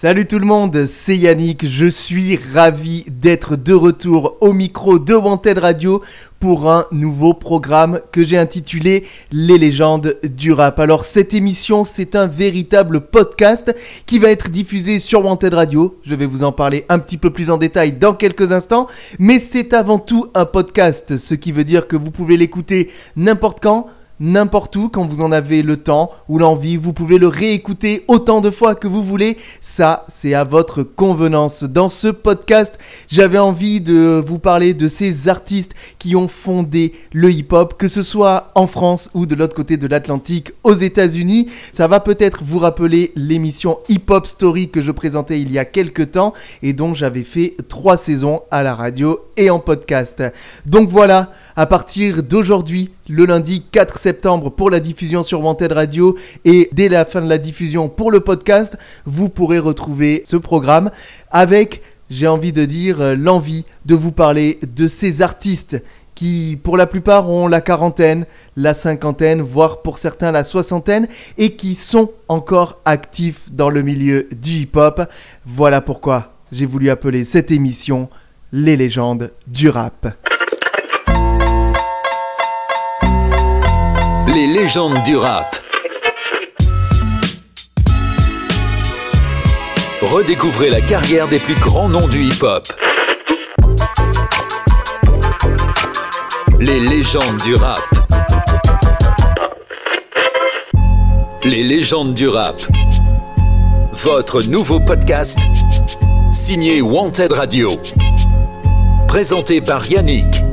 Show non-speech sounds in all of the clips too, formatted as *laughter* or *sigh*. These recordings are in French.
Salut tout le monde, c'est Yannick, je suis ravi d'être de retour au micro de Wanted Radio pour un nouveau programme que j'ai intitulé Les légendes du rap. Alors cette émission, c'est un véritable podcast qui va être diffusé sur Wanted Radio. Je vais vous en parler un petit peu plus en détail dans quelques instants, mais c'est avant tout un podcast, ce qui veut dire que vous pouvez l'écouter n'importe quand n'importe où quand vous en avez le temps ou l'envie. Vous pouvez le réécouter autant de fois que vous voulez. Ça, c'est à votre convenance. Dans ce podcast, j'avais envie de vous parler de ces artistes qui ont fondé le hip-hop, que ce soit en France ou de l'autre côté de l'Atlantique aux États-Unis. Ça va peut-être vous rappeler l'émission Hip Hop Story que je présentais il y a quelques temps et dont j'avais fait trois saisons à la radio et en podcast. Donc voilà à partir d'aujourd'hui, le lundi 4 septembre, pour la diffusion sur Wanted Radio et dès la fin de la diffusion pour le podcast, vous pourrez retrouver ce programme avec, j'ai envie de dire, euh, l'envie de vous parler de ces artistes qui pour la plupart ont la quarantaine, la cinquantaine, voire pour certains la soixantaine, et qui sont encore actifs dans le milieu du hip-hop. Voilà pourquoi j'ai voulu appeler cette émission Les légendes du rap. Les légendes du rap. Redécouvrez la carrière des plus grands noms du hip-hop. Les légendes du rap. Les légendes du rap. Votre nouveau podcast signé Wanted Radio. Présenté par Yannick.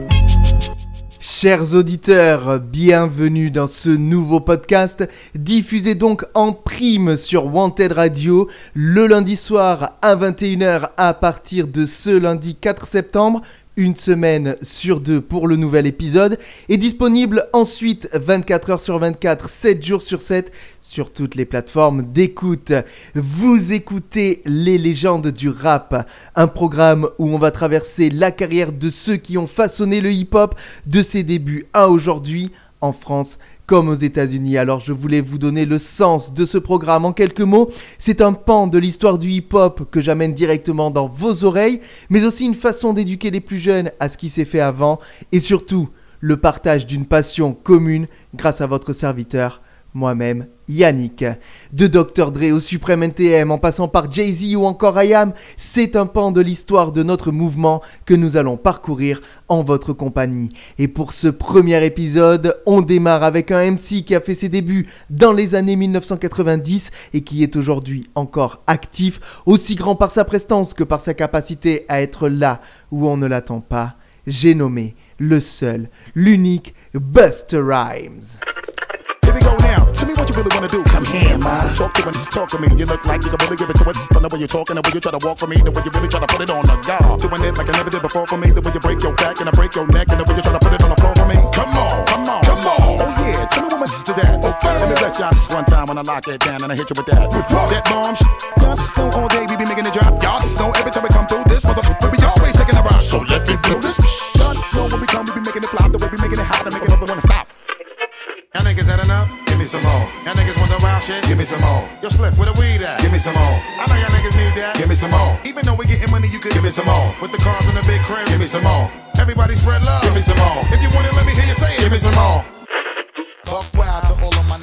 Chers auditeurs, bienvenue dans ce nouveau podcast, diffusé donc en prime sur Wanted Radio le lundi soir à 21h à partir de ce lundi 4 septembre une semaine sur deux pour le nouvel épisode, est disponible ensuite 24 heures sur 24, 7 jours sur 7 sur toutes les plateformes d'écoute. Vous écoutez Les légendes du rap, un programme où on va traverser la carrière de ceux qui ont façonné le hip-hop de ses débuts à aujourd'hui en France comme aux États-Unis. Alors je voulais vous donner le sens de ce programme en quelques mots. C'est un pan de l'histoire du hip-hop que j'amène directement dans vos oreilles, mais aussi une façon d'éduquer les plus jeunes à ce qui s'est fait avant, et surtout le partage d'une passion commune grâce à votre serviteur, moi-même, Yannick. De Dr. Dre au Supreme NTM en passant par Jay-Z ou encore IAM, c'est un pan de l'histoire de notre mouvement que nous allons parcourir en votre compagnie. Et pour ce premier épisode, on démarre avec un MC qui a fait ses débuts dans les années 1990 et qui est aujourd'hui encore actif, aussi grand par sa prestance que par sa capacité à être là où on ne l'attend pas. J'ai nommé le seul, l'unique Buster Rhymes. We go now. Tell me what you really wanna do. Come here, ma. Talk to me, talk to me. You look like you can really give it to us. The way you're talking, the way you try to walk for me, the way you really try to put it on the guard. Doing it like I never did before for me. The way you break your back and I break your neck, and the way you try to put it on the floor for me. Come on, come on, come on. Oh yeah, tell me what my sister's at. Okay, let me bless y'all this one time when I lock it down and I hit you with that. That bomb shit. Y'all just know all day we be making it drop. Y'all just know every time we come through this motherfucker, we always taking a rock. So let me blow this. Y'all know when we come, we be making it flop. The way we making it hot and making it wanna stop. Y'all niggas had enough? Give me some more. Y'all niggas want the wild shit? Give me some more. Yo, Spliff, where the weed at? Give me some more. I know y'all niggas need that. Give me some more. Even though we getting money, you could give me some more. With the cars and the big crib, give me some more. Everybody spread love. Give me some more. If you want it, let me hear you say it. Give me some more. Buck wild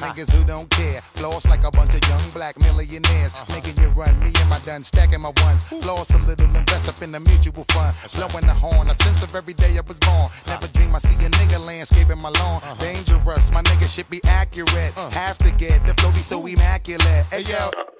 niggas who don't care. Floss like a bunch of young black millionaires. Making you run, me and my done stacking my ones. Floss a little, invest up in the mutual fund. Blowing the horn, a sense of every day I was born. Never dream I see a nigga landscaping my lawn. Dangerous, my nigga should be accurate. Have to get the flow be so immaculate. Hey yo.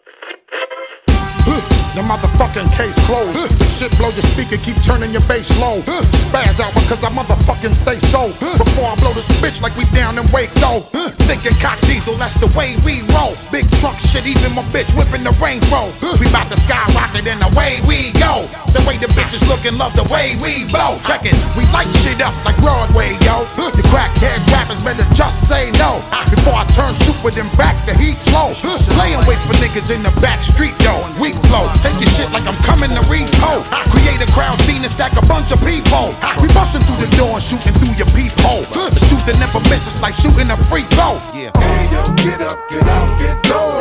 The motherfucking case closed. *laughs* The shit blow your speaker, keep turning your bass low. *laughs* Spaz out because I motherfucking say so. *laughs* Before I blow this bitch like we down in Waco. Thinking cock diesel, that's the way we roll. Big truck shit, even my bitch whipping the Range Rover. We bout to skyrocket and away we go. The way the bitches looking, love the way we blow. Check it, we light shit up like Broadway, yo. The crackhead rappers better just say no. Before I turn super, then back the heat slow. Laying wait for niggas in the back street, yo. Weak flow. Take your shit like I'm coming to repo. Create a crowd scene and stack a bunch of people. We busting through the door and shooting through your peephole. The shooting never misses like shooting a free throw. Yeah. Hey yo, get up, get out, get dough.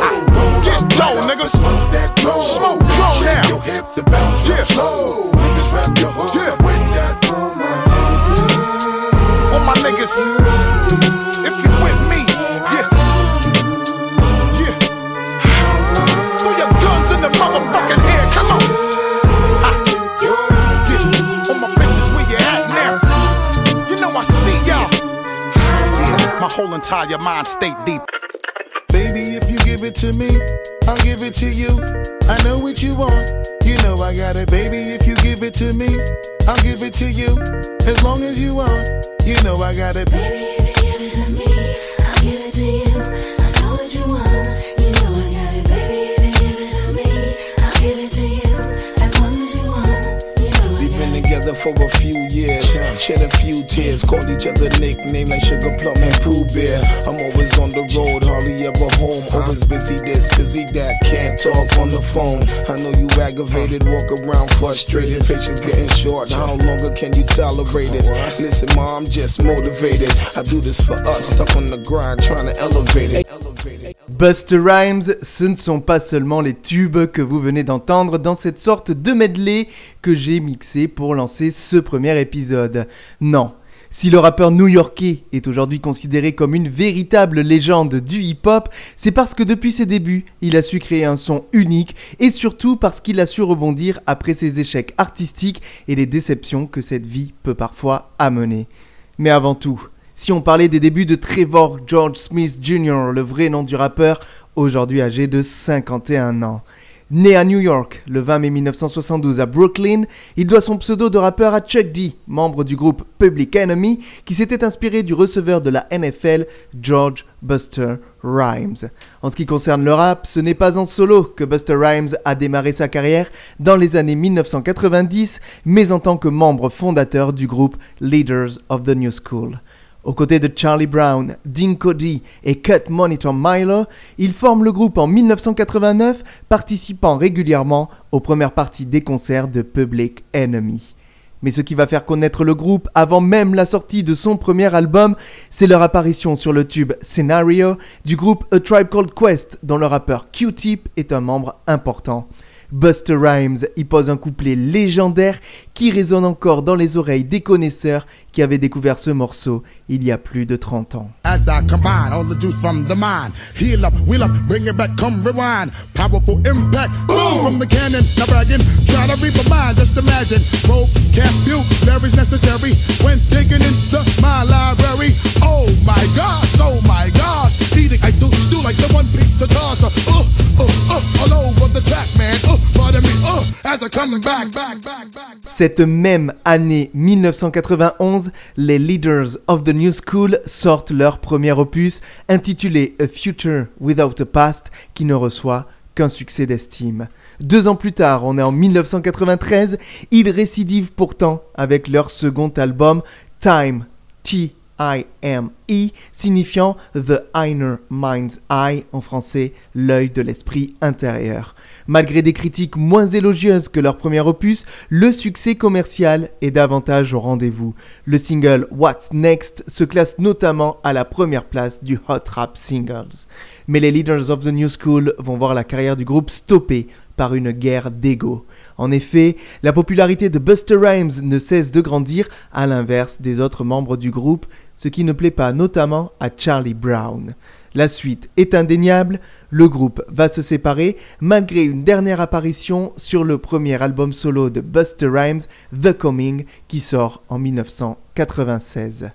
Get dough, right nigga. Smoke that glow. Smoke glow now. Your hips and bounce yeah. slow. Niggas wrap your hood yeah. with that drummer. All my niggas. Entire mind state deep. Baby, if you give it to me, I'll give it to you. I know what you want, you know I got it. Baby, if you give it to me, I'll give it to you. As long as you want, you know I got it. Baby, if you give it to me, I'll give it to you. Together for a few years, shed a few tears, called each other nicknames like Sugar Plum and Pooh Bear. I'm always on the road, hardly ever home. Always busy this, busy that, can't talk on the phone. I know you aggravated, walk around frustrated, patience getting short. How longer can you tolerate it? Listen, ma, I'm just motivated. I do this for us, stuck on the grind, trying to elevate it. Elevate it. Buster Rhymes, ce ne sont pas seulement les tubes que vous venez d'entendre dans cette sorte de medley que j'ai mixé pour lancer ce premier épisode. Non. Si le rappeur new-yorkais est aujourd'hui considéré comme une véritable légende du hip-hop, c'est parce que depuis ses débuts, il a su créer un son unique et surtout parce qu'il a su rebondir après ses échecs artistiques et les déceptions que cette vie peut parfois amener. Mais avant tout, si on parlait des débuts de Trevor George Smith Jr., le vrai nom du rappeur, aujourd'hui âgé de 51 ans. Né à New York le 20 mai 1972 à Brooklyn, il doit son pseudo de rappeur à Chuck D, membre du groupe Public Enemy, qui s'était inspiré du receveur de la NFL, George Buster Rhymes. En ce qui concerne le rap, ce n'est pas en solo que Buster Rhymes a démarré sa carrière dans les années 1990, mais en tant que membre fondateur du groupe Leaders of the New School. Aux côtés de Charlie Brown, Dean Cody et Cut Monitor Milo, il forme le groupe en 1989, participant régulièrement aux premières parties des concerts de Public Enemy. Mais ce qui va faire connaître le groupe avant même la sortie de son premier album, c'est leur apparition sur le tube Scenario du groupe A Tribe Called Quest, dont le rappeur Q-Tip est un membre important. Buster Rhymes y pose un couplet légendaire qui résonne encore dans les oreilles des connaisseurs qui avaient découvert ce morceau il y a plus de 30 ans. As I combine all the juice from the mind, heal up, wheel up, bring it back, come rewind. Powerful impact, boom from the cannon. To reap a just imagine. Necessary when digging into my library. Oh my gosh, oh my gosh, I do like the one pizza tosser. Uh, uh, uh, all over the track, man. Uh, pardon me, uh, as I come back, back, back, back. Cette même année 1991, les Leaders of the New School sortent leur premier opus intitulé A Future Without a Past qui ne reçoit qu'un succès d'estime. Deux ans plus tard, on est en 1993, ils récidivent pourtant avec leur second album Time T I-M-E, signifiant The Inner Mind's Eye, en français, l'œil de l'esprit intérieur. Malgré des critiques moins élogieuses que leur premier opus, le succès commercial est davantage au rendez-vous. Le single What's Next se classe notamment à la première place du Hot Rap Singles. Mais les Leaders of the New School vont voir la carrière du groupe stoppée par une guerre d'ego. En effet, la popularité de Buster Rhymes ne cesse de grandir à l'inverse des autres membres du groupe, ce qui ne plaît pas notamment à Charlie Brown. La suite est indéniable, le groupe va se séparer malgré une dernière apparition sur le premier album solo de Buster Rhymes, The Coming, qui sort en 1996.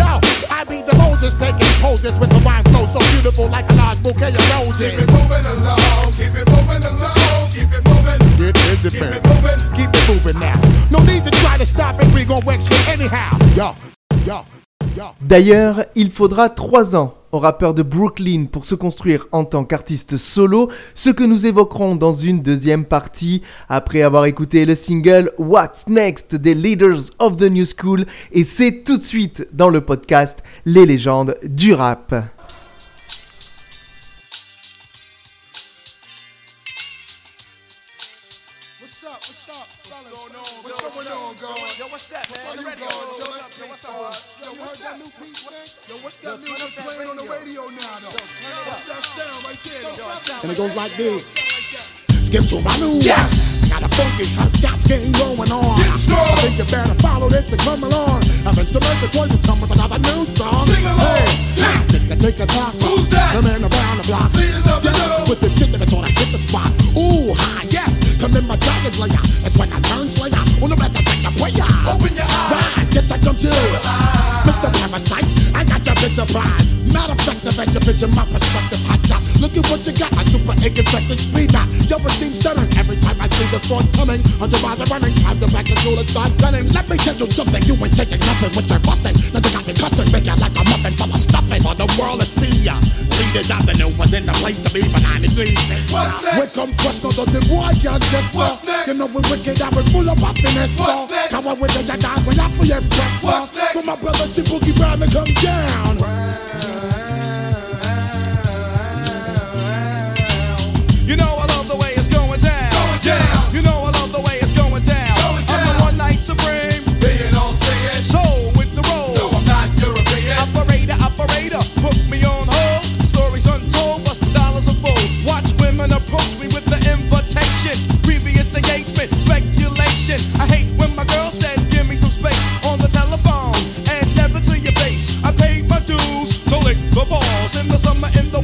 I keep moving. People say, you know my crew for bringing it full fledged. Bringing it back like I'm fresh out the box. Pair of Pro Kid 69ers. Up in the house, so open up your blinders. Yo, I be the Moses taking poses with the rhyme flow so beautiful like a large bouquet of roses. Keep it moving along, keep it moving along, keep it moving. Get busy, Keep man? it moving. Keep it moving now. No need to try to stop it, we gon' wreck shit anyhow. Yo, yo, yo. D'ailleurs, il faudra 3 ans au rappeur de Brooklyn pour se construire en tant qu'artiste solo, ce que nous évoquerons dans une deuxième partie après avoir écouté le single What's Next des Leaders of the New School et c'est tout de suite dans le podcast Les légendes du rap. And it goes like this. Skip to my new. Yes. Got a funky hopscotch game going on. I think you better follow this and come along. Avenge the Murder Toys has come with another new song. Sing along. Hey, tick a tick a tock. Who's that? The man around the block. Leaders of the yes, know. with the shit that is sort of hit the spot. Ooh, hi, yes. Come in my dragon's lair. It's when I turn slayer. On the rest I say a prayer. Open your eyes. Right, just like I'm chill. Mr. Parasite, I got your big surprise. Matter of fact, the best your vision, my perspective, hot shot. Look at what you got, super ink infected speed knot. Yo, it seems stunning every time I see the front coming. Hundred miles are running, time to back the tool and start gunning. Let me tell you something, you ain't saying nothing with your fussing. Now you got me cussing, make you like a muffin full of stuffing. For the world to see ya. Leaders of the new was in the place to be for 93. What's next? We come fresh, no dirty boy can't get What's next? You know we wicked and we full of happiness. What's next? Come on with the dance, we have for your breath. What's next? For my brother, see Boogie Brown to come down. You I hate when my girl says, give me some space on the telephone and never to your face. I paid my dues, so lick the balls. In the summer, in the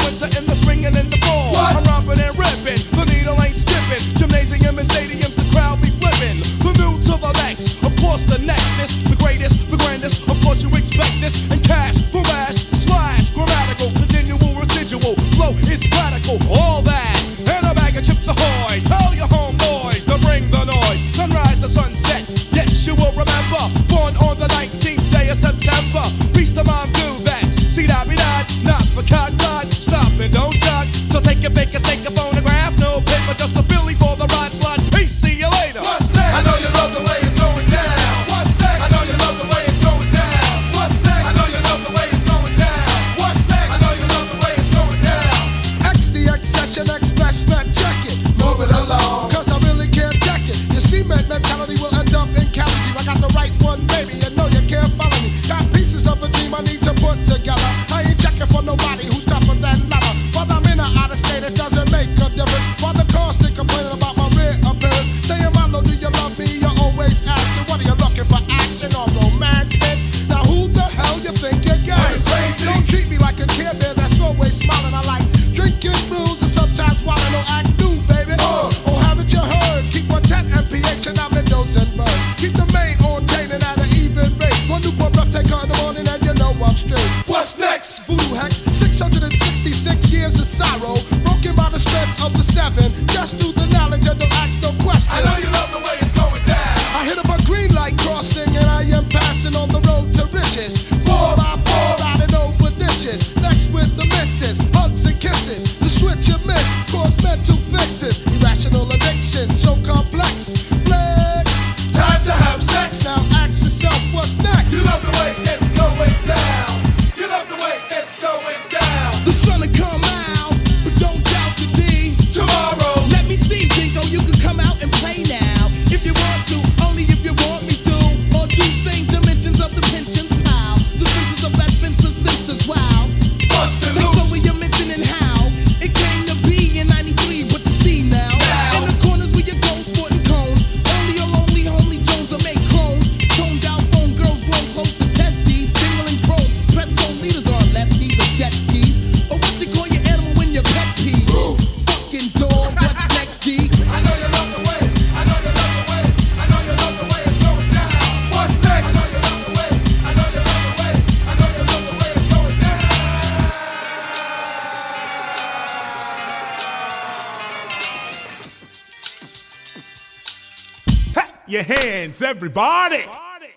Your hands, everybody.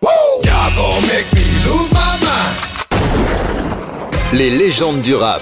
Y'all gonna make me lose my mind. Les légendes du rap.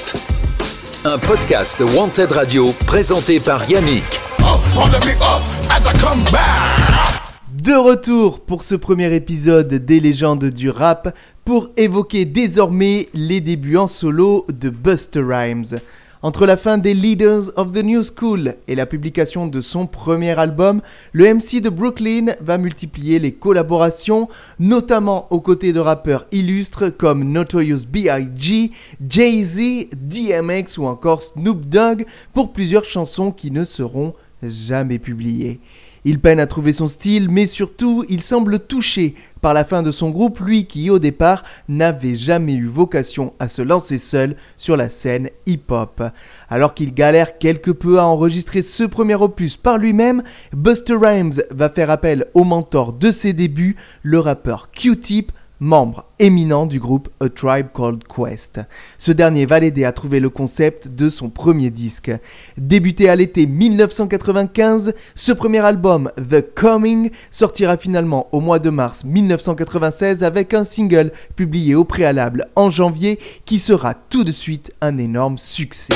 Un podcast Wanted Radio présenté par Yannick. Up, on the big up as I come back. De retour pour ce premier épisode des légendes du rap pour évoquer désormais les débuts en solo de Buster Rhymes. Entre la fin des Leaders of the New School et la publication de son premier album, le MC de Brooklyn va multiplier les collaborations, notamment aux côtés de rappeurs illustres comme Notorious B.I.G., Jay-Z, DMX ou encore Snoop Dogg pour plusieurs chansons qui ne seront jamais publiées. Il peine à trouver son style, mais surtout, il semble touché par la fin de son groupe, lui qui au départ n'avait jamais eu vocation à se lancer seul sur la scène hip-hop. Alors qu'il galère quelque peu à enregistrer ce premier opus par lui-même, Buster Rhymes va faire appel au mentor de ses débuts, le rappeur Q-Tip, membre éminent du groupe A Tribe Called Quest. Ce dernier va l'aider à trouver le concept de son premier disque. Débuté à l'été 1995, ce premier album, The Coming, sortira finalement au mois de mars 1996 avec un single publié au préalable en janvier qui sera tout de suite un énorme succès.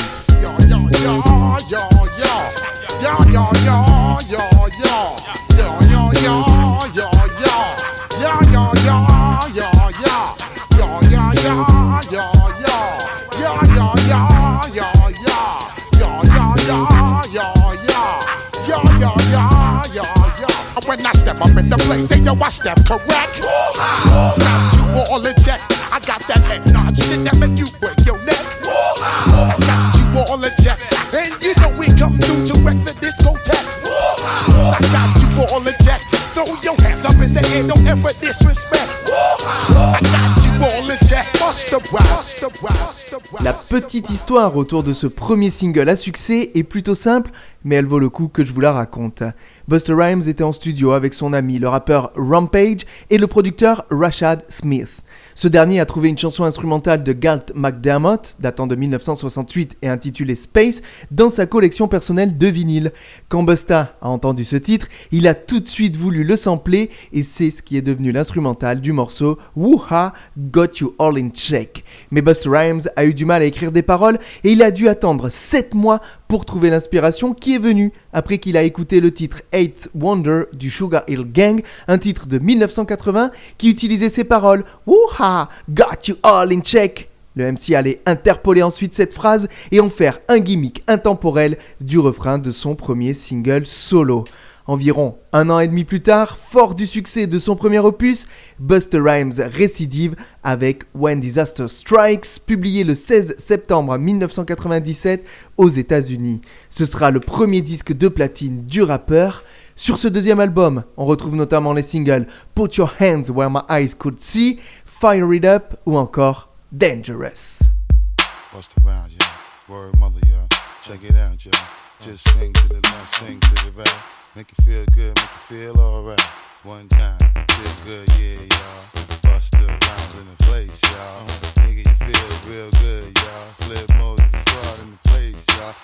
Yo, yo, yo, yo, yo. When I step up in the place, say yo, I step correct. Got you all in check. I got that head nod shit that make you break your neck. I got you all in check. And you know we come through to wreck the discotheque. I got you all in check. Throw your hands up in the air, don't ever disrespect. Petite histoire autour de ce premier single à succès est plutôt simple, mais elle vaut le coup que je vous la raconte. Buster Rhymes était en studio avec son ami le rappeur Rampage et le producteur Rashad Smith. Ce dernier a trouvé une chanson instrumentale de Galt McDermott, datant de 1968 et intitulée Space, dans sa collection personnelle de vinyles. Quand Busta a entendu ce titre, il a tout de suite voulu le sampler et c'est ce qui est devenu l'instrumental du morceau Woo-Ha Got You All in Check. Mais Busta Rhymes a eu du mal à écrire des paroles et il a dû attendre 7 mois pour trouver l'inspiration qui est venue après qu'il a écouté le titre Eighth Wonder du Sugar Hill Gang, un titre de 1980 qui utilisait ces paroles Woo-ha, got you all in check. Le MC allait interpoler ensuite cette phrase et en faire un gimmick intemporel du refrain de son premier single solo. Environ un an et demi plus tard, fort du succès de son premier opus, Buster Rhymes récidive avec When Disaster Strikes, publié le 16 septembre 1997 aux États-Unis. Ce sera le premier disque de platine du rappeur. Sur ce deuxième album, on retrouve notamment les singles Put Your Hands Where My Eyes Could See, Fire It Up ou encore Dangerous. Make you feel good, make you feel alright. One time, feel good, yeah, y'all. Bust the rounds in the place, y'all. Nigga, you feel real good, y'all. Flip Moses squad in the.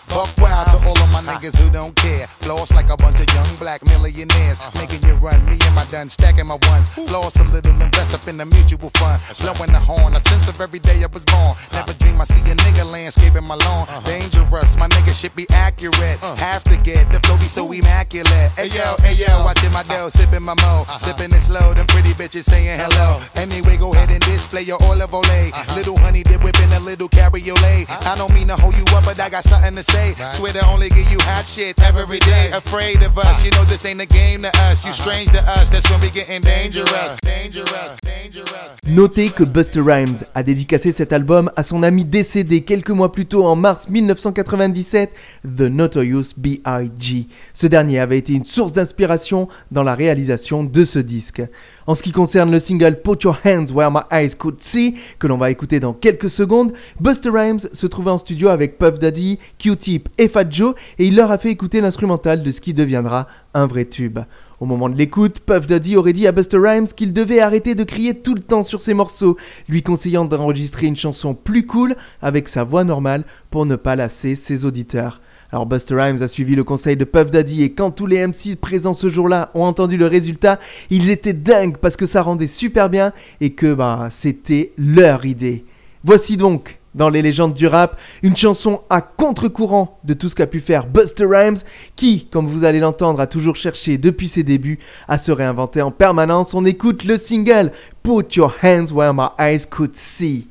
Buck wild to all of my niggas who don't care. Floss like a bunch of young black millionaires. Uh-huh. Making you run, me and my done stacking my ones. Floss a little, invest up in the mutual fund. Blowing the horn, a sense of every day I was born. Uh-huh. Never dream I see a nigga landscaping my lawn. Uh-huh. Dangerous, my nigga shit be accurate. Have to get the flow be so immaculate. Hey yo, hey yo, watching my dough, sipping my mo. Sipping it slow, them pretty bitches saying hello. Anyway, go ahead display your olive olay. Little honey dip whipping a little cabriolet. I don't mean to hold you up, but I got something to say. Swear to only give you hot shit every day. Afraid of us, you know this ain't a game to us. You strange to us, that's when we getting dangerous. Dangerous, dangerous. Notez que Buster Rhymes a dédicacé cet album à son ami décédé quelques mois plus tôt en mars 1997, The Notorious B.I.G. Ce dernier avait été une source d'inspiration dans la réalisation de ce disque. En ce qui concerne le single Put Your Hands Where My Eyes Could See, que l'on va écouter dans quelques secondes, Buster Rhymes se trouvait en studio avec Puff Daddy, Q-Tip et Fat Joe et il leur a fait écouter l'instrumental de ce qui deviendra un vrai tube. Au moment de l'écoute, Puff Daddy aurait dit à Buster Rhymes qu'il devait arrêter de crier tout le temps sur ses morceaux, lui conseillant d'enregistrer une chanson plus cool avec sa voix normale pour ne pas lasser ses auditeurs. Alors Buster Rhymes a suivi le conseil de Puff Daddy et quand tous les MC présents ce jour-là ont entendu le résultat, ils étaient dingues parce que ça rendait super bien et que bah c'était leur idée. Voici donc dans les légendes du rap, une chanson à contre-courant de tout ce qu'a pu faire Buster Rhymes, qui, comme vous allez l'entendre, a toujours cherché depuis ses débuts à se réinventer en permanence. On écoute le single Put Your Hands Where My Eyes Could See.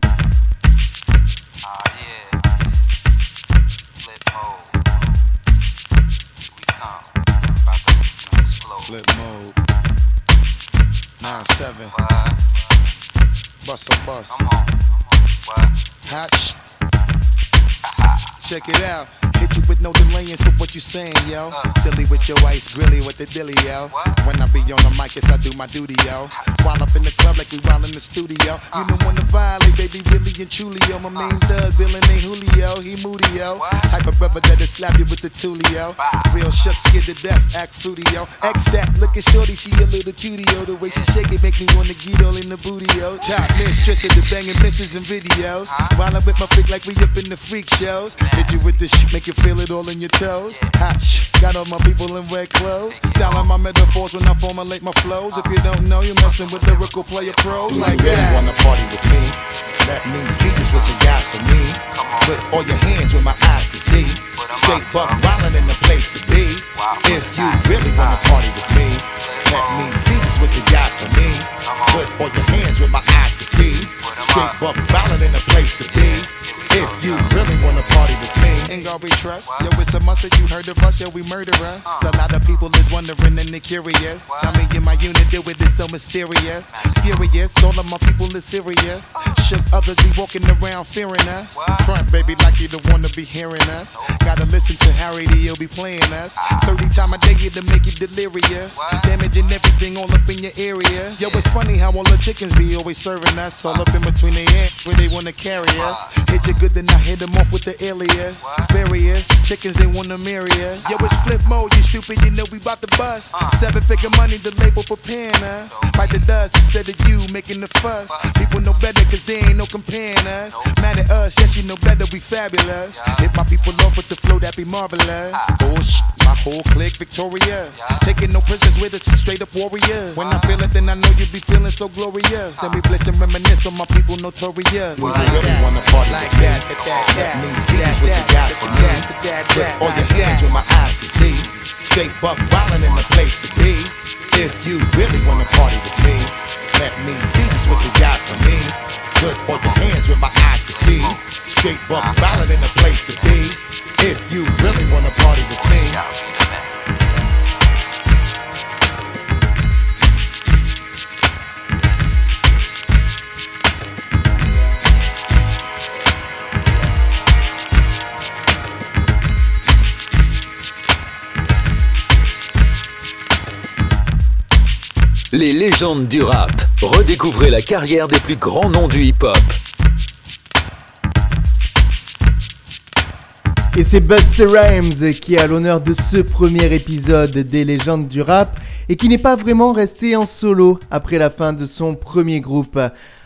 bust a bust. Come on. Come on. Hatch. Check it out. Hit you with no delaying, so what you saying, yo? Silly with your ice, grilly with the dilly, yo. When I be on the mic, yes, I do my duty, yo. While up in the club like we while in the studio. You know when to violate, baby, really and truly, yo. My main thug, villain ain't Julio, he moody, yo. Type of brother that'll slap you with the tulio. Real shook, scared to death, act fruity, yo. X that, looking shorty, she a little cutie, yo. The way she shake it make me wanna get all in the booty, yo. Top mistress of the banging misses and videos. While I'm with my freak like we up in the freak shows. Hit you with the shit, make you feel it all in your toes. Hot shh, got all my people in red clothes. Dialing my metaphors when I formulate my flows. If you don't know, you're messing with lyrical player pros Do like you really that. wanna party with me? Let me see just what you got for me. Put all your hands where my eyes can see. Straight buck wildin' in the place to be. If you really wanna party with me, let me see just what you got for me. Put all your hands where my eyes can see. Straight buck wildin' in the place to be. If you really wanna party with me, Ain't God we trust. Yo, it's a must that you heard of us, yo, we murder us. A lot of people is wondering and they curious. I mean, in my unit, with it so mysterious. Furious, all of my people is serious. Shook others be walking around fearing us. Front, baby, like you don't wanna be hearing us. Gotta listen to Harry, he'll be playing us. 30 time a day to make you delirious. Damaging everything all up in your area. Yo, it's funny how all the chickens be always serving us. All up in between the ends where they wanna carry us. Hit you good, then I hit them off with the alias. Various chickens, they wanna marry us. Yo, it's flip mode, you stupid, you know we bout to bust. Seven figure money, the label preparing us. Bite the dust instead of you making the fuss. People know better, cause they ain't no comparing us. Mad at us, yes, you know better, we fabulous. Hit my people off with the flow, that be marvelous. Bullshit, my whole clique victorious. Taking no prisoners with us, straight up warriors. When I feel it, then I know you be feeling so glorious. Then we blitz and reminisce on my people notorious. do you really wanna party Like that, that, that, Let me see that, what you got for me. Put all your hands where my eyes can see. Straight buck wildin' in the place to be. If you really wanna party with me, let me see just what you got for me. Put all your hands where my eyes can see. Straight buck wildin' in the place to be. If you really wanna party with me. Les légendes du rap. Redécouvrez la carrière des plus grands noms du hip-hop. Et c'est Buster Rhymes qui est à l'honneur de ce premier épisode des légendes du rap et qui n'est pas vraiment resté en solo après la fin de son premier groupe.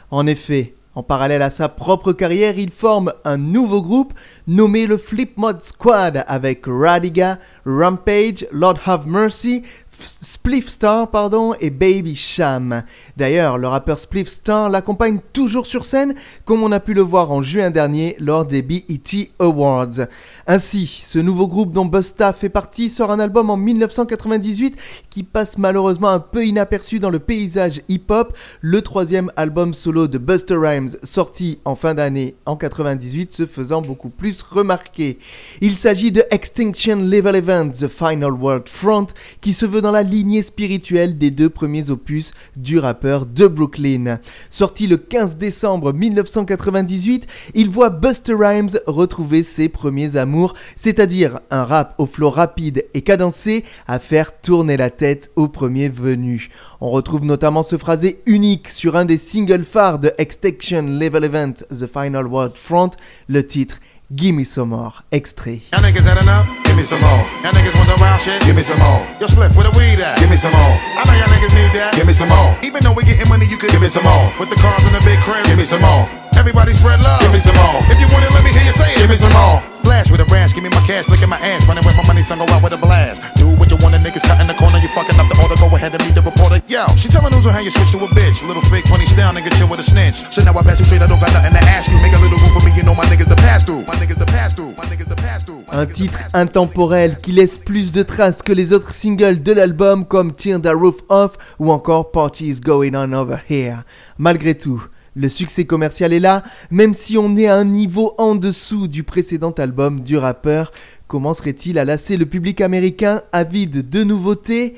En effet, en parallèle à sa propre carrière, il forme un nouveau groupe nommé le Flip Mod Squad avec Radiga, Rampage, Lord Have Mercy, Spliff Star pardon, et Baby Sham. D'ailleurs, le rappeur Spliff Star l'accompagne toujours sur scène, comme on a pu le voir en juin dernier lors des BET Awards. Ainsi, ce nouveau groupe dont Busta fait partie sort un album en 1998 qui passe malheureusement un peu inaperçu dans le paysage hip-hop, le troisième album solo de Busta Rhymes sorti en fin d'année en 98 se faisant beaucoup plus remarquer. Il s'agit de Extinction Level Event, The Final World Front, qui se veut dans la lignée spirituelle des deux premiers opus du rappeur de Brooklyn. Sorti le 15 décembre 1998, il voit Buster Rhymes retrouver ses premiers amours, c'est-à-dire un rap au flow rapide et cadencé à faire tourner la tête au premier venu. On retrouve notamment ce phrasé unique sur un des singles phares de Extinction Level Event, The Final World Front, le titre Gimme Some More, extrait. Y'all niggas had enough? Give me some more. Y'all niggas want the wild shit? Give me some more. Yo, weed at? Give me some more. I know y'all niggas need that. Give me some more. Even though we getting money, you could give me some more. With the cars and the big crib, give me some more. Everybody spread love. Give me some more. If you want it, let me hear you say it. Give me some more. Blast with a rash, give me my cash, at my ass, running with my money, son, go out with a blast. Do what you want, the niggas cut in the corner, you fucking up the order, go ahead and meet the reporter. Yo, she telling news on how you switch to a bitch. Little fake funny style, nigga, chill with a snitch. So now I pass you straight, I don't got nothing to ask you. Make a little room for me, you know my niggas the pass through. My niggas the pass through. My niggas the pass through. Un titre intemporel qui laisse plus de traces que les autres singles de l'album comme Turn the Roof Off ou encore Parties Going On Over Here. Malgré tout, le succès commercial est là, même si on est à un niveau en dessous du précédent album du rappeur. Comment serait-il à lasser le public américain avide de nouveautés?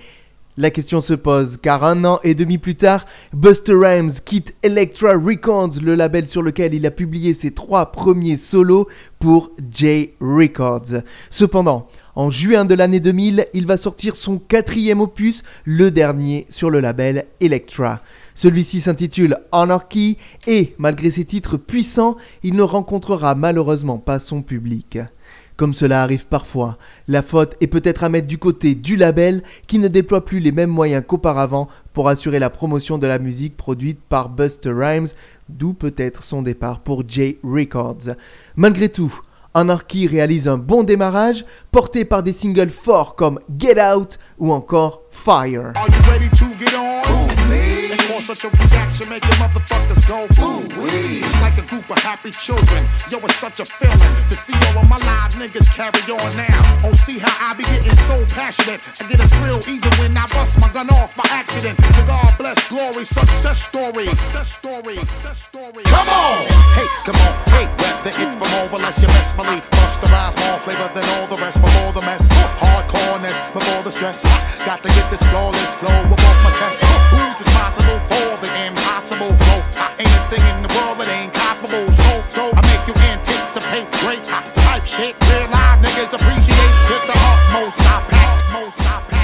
La question se pose car un an et demi plus tard, Buster Rhymes quitte Elektra Records, le label sur lequel il a publié ses trois premiers solos pour J Records. Cependant, en juin de l'année 2000, il va sortir son quatrième opus, le dernier sur le label Elektra. Celui-ci s'intitule Anarchy et, malgré ses titres puissants, il ne rencontrera malheureusement pas son public. Comme cela arrive parfois, la faute est peut-être à mettre du côté du label qui ne déploie plus les mêmes moyens qu'auparavant pour assurer la promotion de la musique produite par Buster Rhymes, d'où peut-être son départ pour J Records. Malgré tout, Anarchy réalise un bon démarrage, porté par des singles forts comme Get Out ou encore Fire. Cause such a reaction, make your motherfuckers go ooh wee. It's like a group of happy children. Yo, it's such a feeling to see all of my live niggas carry on now. Oh, see how I be getting so passionate. I get a thrill even when I bust my gun off by accident. The God bless glory, success story. Success story. Success story. Come on! Hey, come on. Hey, whether it's from over, unless you best believe. Bust the rise, more flavor than all the rest. Before the mess, hardcoreness, before the stress. Got to get this flawless flow above my chest. Who's responsible for the impossible flow? Ain't a thing in the world that ain't comparable. So, so I make you anticipate great type shit. Real live niggas appreciate to the utmost. I I pack, most, I pack.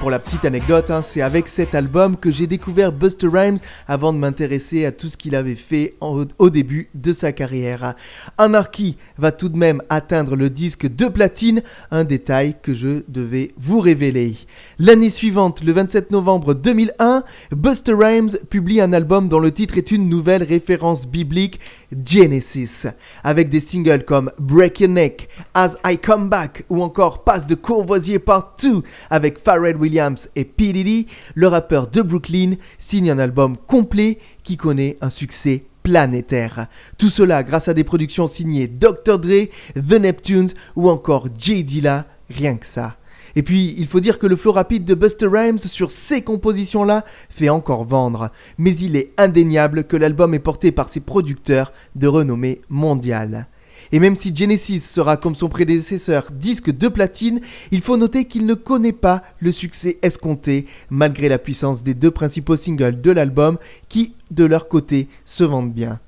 Pour la petite anecdote, hein, c'est avec cet album que j'ai découvert Buster Rhymes avant de m'intéresser à tout ce qu'il avait fait au début de sa carrière. Anarchy va tout de même atteindre le disque de platine, un détail que je devais vous révéler. L'année suivante, le 27 novembre 2001, Buster Rhymes publie un album dont le titre est une nouvelle référence biblique, Genesis, avec des singles comme Break Your Neck, As I Come Back ou encore Passe de Courvoisier Part 2 avec Pharrell Williams et P. Diddy, le rappeur de Brooklyn signe un album complet qui connaît un succès planétaire. Tout cela grâce à des productions signées Dr. Dre, The Neptunes ou encore J. Dilla, rien que ça. Et puis, il faut dire que le flow rapide de Buster Rhymes sur ces compositions-là fait encore vendre. Mais il est indéniable que l'album est porté par ses producteurs de renommée mondiale. Et même si Genesis sera comme son prédécesseur disque de platine, il faut noter qu'il ne connaît pas le succès escompté, malgré la puissance des deux principaux singles de l'album qui, de leur côté, se vendent bien.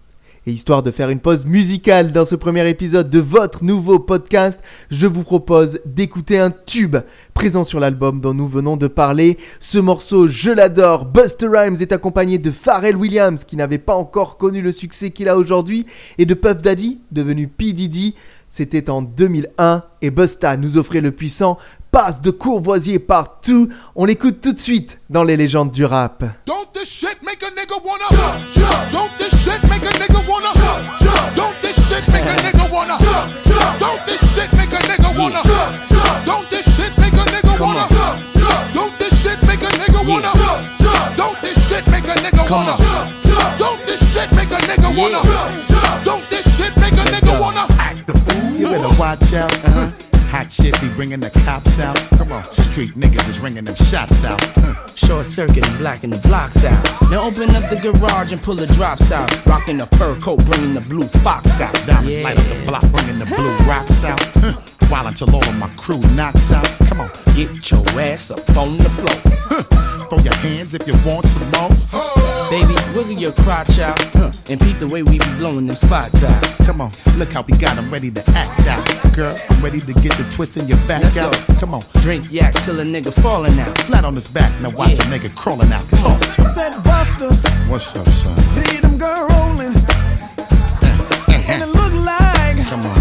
Et histoire de faire une pause musicale dans ce premier épisode de votre nouveau podcast, je vous propose d'écouter un tube présent sur l'album dont nous venons de parler. Ce morceau, je l'adore. Buster Rhymes est accompagné de Pharrell Williams, qui n'avait pas encore connu le succès qu'il a aujourd'hui, et de Puff Daddy, devenu P. Diddy. C'était en 2001 et Busta nous offrait le puissant Passe de Courvoisier Part 2. On l'écoute tout de suite dans les légendes du rap. Don't this shit make a nigga wanna. Don't this shit make a nigga wanna. Don't this shit make a nigga wanna. Don't this shit make a nigga wanna. Don't this shit make a nigga wanna. Don't this shit make a nigga wanna. Don't this shit make a nigga wanna. Don't this shit make a nigga wanna better watch out. Uh-huh. Hot shit be bringing the cops out. Come on, street niggas is ringing them shots out. Huh. Short circuit and blacking the blocks out. Now open up the garage and pull the drops out. Rocking the fur coat, bringing the blue fox out. Diamonds light up the block, bringing the blue rocks out. Huh. While until all of my crew knocks out. Come on, Get your ass up on the floor. huh. Throw your hands if you want some more. Baby, wiggle your crotch out. Huh. And peep the way we be blowing them spots out. Come on, look how we got 'em ready to act out. Girl, I'm ready to get the twist in your back Let's out. go. Come on, Drink yak till a nigga falling out. flat on his back, now watch Yeah. a nigga crawling out. Talk to him. Said Buster, What's up, son? see them girl rolling, uh, uh, uh. and it look like Come on,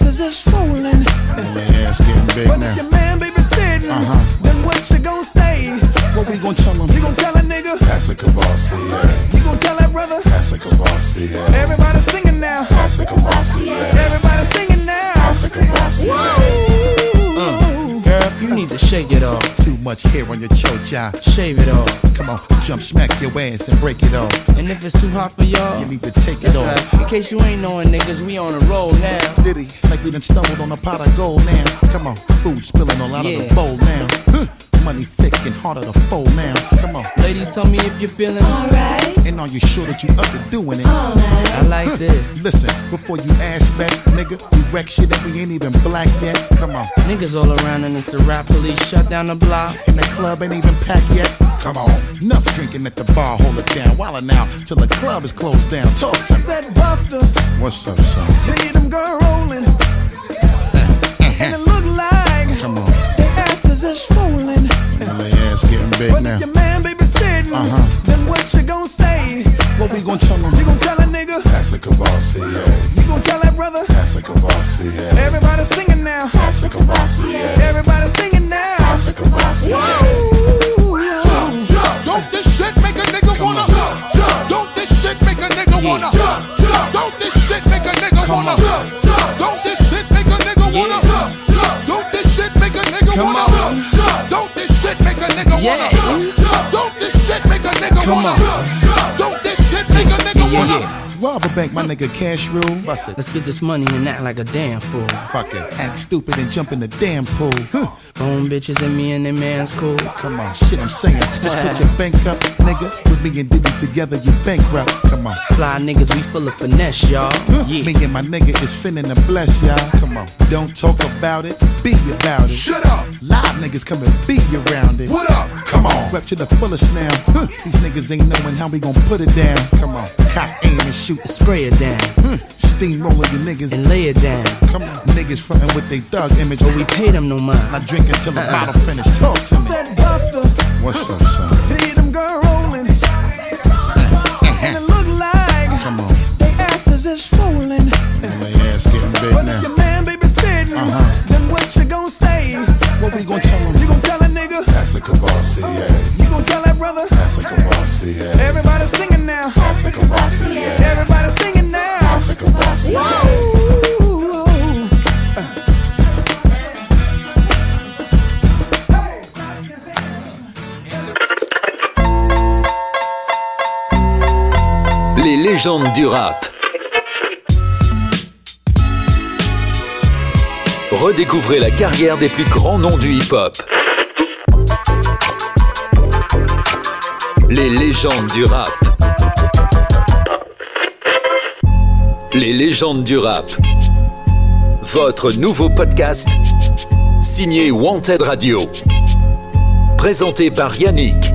asses are swollen. my ass getting big But now. if your man baby sitting, Uh-huh. then what you gon' say? What we gonna tell him? You gon' tell a nigga? That's a Cavassier. You gon' tell that brother? That's a Cavassier. Everybody singing now. That's a Cavassier. Everybody singing now. That's a Cavassier. Woo. Girl, you need to shake it off. Too much hair on your chocha. Shave it off. Come on, jump, smack your ass and break it off. And if it's too hot for y'all, You need to take it off. right. In case you ain't knowing niggas, we on a roll now. Diddy, like we done stumbled on a pot of gold now. Come on, food spilling all out of the bowl now. Huh. Money thick and harder to fold now. Come on. Ladies, tell me if you're feeling Alright, And are you sure that you up to doing it? alright. I like this. Listen, before you ask back, nigga, we wreck shit and we ain't even black yet. Come on. Niggas all around and it's the rap police shut down the block. And the club ain't even packed yet. Come on. Enough drinking at the bar, hold it down. While now, till the club is closed down. Talk to me. Said Buster, What's up, son? hear them girl rolling. *laughs* And it look like Come on. Their asses are swollen. And they ass getting big But now. if your man baby sitting, Uh-huh. then what you gon' say? What we gonna tell them? You gon' tell a nigga? That's a Kavasi, yeah. You gon' tell that brother? That's a Kavasi. Everybody singing now. That's a Kavasi. Everybody singing now. That's a Kavasi, yeah. Woo! Don't this shit make a nigga wanna? Jump, jump. Don't this shit make a nigga wanna? Jump, jump. Don't this shit make a nigga wanna? Don't this shit make a nigga wanna? Don't this shit make a nigga wanna? Don't this shit make a nigga wanna? Don't this shit make a nigga wanna? Don't this shit make a nigga wanna? Rob a bank, my nigga, cash rule. Bust it. Let's get this money and act like a damn fool. Fuck it. Act stupid and jump in the damn pool. Huh. Phone bitches and me and the man's cool. Come on, shit I'm saying. Just put your bank up, nigga. With me and Diddy together, you bankrupt. Come on. Fly niggas, we full of finesse, y'all. Me Yeah. and my nigga is finna to bless y'all. Come on. Don't talk about it, be about it. Shut up. Live niggas come and be around it. What up? Come on. Rep to the fullest now. Huh. These niggas ain't knowing how we gon' put it down. Come on. Cock, aim, and shoot. Spray it down Hmm. Steamroller you niggas. and lay it down. Come on. Niggas frontin' with they thug image. But we pay them no mind. Not drinking till the bottle finish. Talk to me. Said Buster, What's up, son? hear them girl gon' tell them? You gon' tell a nigga? That's a Kavasi, yeah. You gon' tell that brother? That's a Kavasi, yeah. Everybody singing now. That's a Kavasi, yeah. Everybody singing now. That's a Kavasi, yeah. Woo! Les légendes du rap. Redécouvrez la carrière des plus grands noms du hip-hop. Les légendes du rap. Les légendes du rap. Votre nouveau podcast signé Wanted Radio. Présenté par Yannick.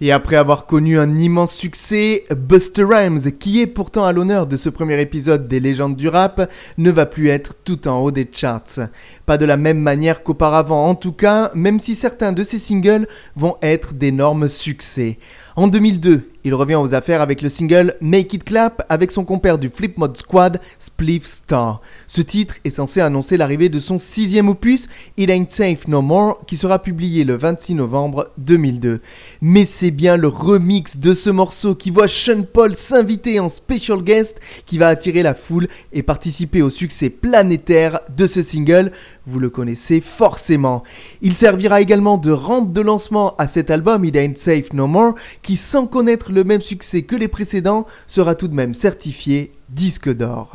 Et après avoir connu un immense succès, Buster Rhymes, qui est pourtant à l'honneur de ce premier épisode des légendes du rap, ne va plus être tout en haut des charts. Pas de la même manière qu'auparavant en tout cas, même si certains de ses singles vont être d'énormes succès. En 2002, il revient aux affaires avec le single Make It Clap avec son compère du Flip Mode Squad, Spliff Star. Ce titre est censé annoncer l'arrivée de son sixième opus, It Ain't Safe No More, qui sera publié le 26 novembre 2002. Mais c'est bien le remix de ce morceau qui voit Sean Paul s'inviter en special guest qui va attirer la foule et participer au succès planétaire de ce single. Vous le connaissez forcément. Il servira également de rampe de lancement à cet album It Ain't Safe No More qui, sans connaître le même succès que les précédents, sera tout de même certifié disque d'or.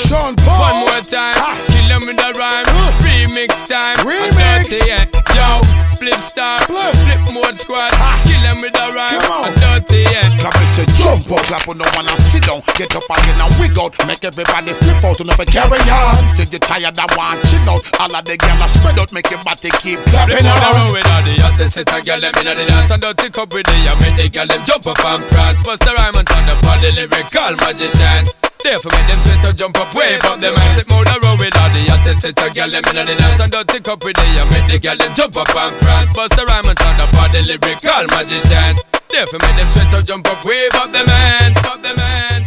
Sean One more time, kill them with a rhyme. Remix time, Remix. Yo, flip star, Flip. flip mode squad. Kill them with a rhyme, Come on. dirty, yeah. And say jump up, clap on the one and sit down. Get up again and wig out. Make everybody flip out and never carry on. Till you tired and want chill out. All of the are spread out, make your body keep Flip clapping on the on. road with all the hottest set a girl them the dance and dirty cup with the I make the girl them jump up and prance. Bust the rhyme and turn up all the lyrical magicians. Therefore make them sweat to jump up, wave up them hands. Flip on the with all the hottest set a girl them inna the dance and dirty cup with the I make the girl them jump up and prance. Bust the rhyme and turn up all the lyrical magicians. Therefore make them sweat to jump up, wave up up them hands, up them hands.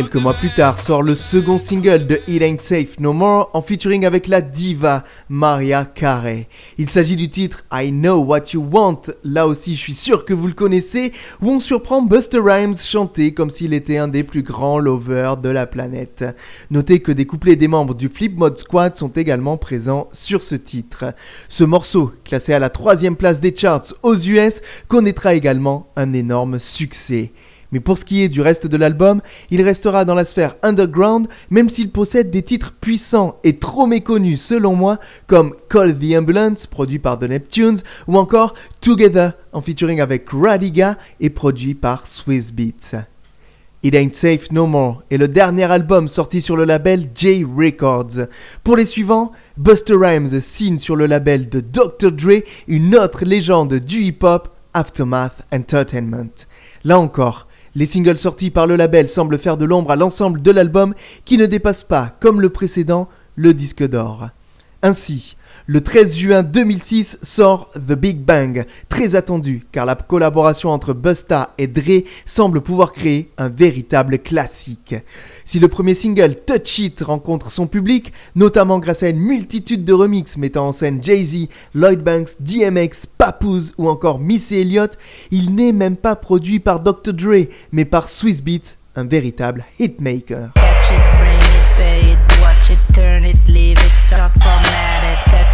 Quelques mois plus tard sort le second single de It Ain't Safe No More en featuring avec la diva Maria Carey. Il s'agit du titre I Know What You Want, là aussi je suis sûr que vous le connaissez, où on surprend Buster Rhymes chanter comme s'il était un des plus grands lovers de la planète. Notez que des couplets des membres du Flip Mode Squad sont également présents sur ce titre. Ce morceau, classé à la troisième place des charts aux US, connaîtra également un énorme succès. Mais pour ce qui est du reste de l'album, il restera dans la sphère underground, même s'il possède des titres puissants et trop méconnus selon moi, comme Call the Ambulance, produit par The Neptunes, ou encore Together, en featuring avec Radiga et produit par Swiss Beats. It Ain't Safe No More est le dernier album sorti sur le label J Records. Pour les suivants, Buster Rhymes signe sur le label de Dr. Dre une autre légende du hip-hop, Aftermath Entertainment. Là encore, les singles sortis par le label semblent faire de l'ombre à l'ensemble de l'album qui ne dépasse pas, comme le précédent, le disque d'or. Ainsi, le 13 juin 2006 sort The Big Bang, très attendu car la collaboration entre Busta et Dre semble pouvoir créer un véritable classique. Si le premier single Touch It rencontre son public, notamment grâce à une multitude de remixes mettant en scène Jay-Z, Lloyd Banks, DMX, Papoose ou encore Missy Elliott, il n'est même pas produit par Dr. Dre, mais par Swiss Beats, un véritable hitmaker.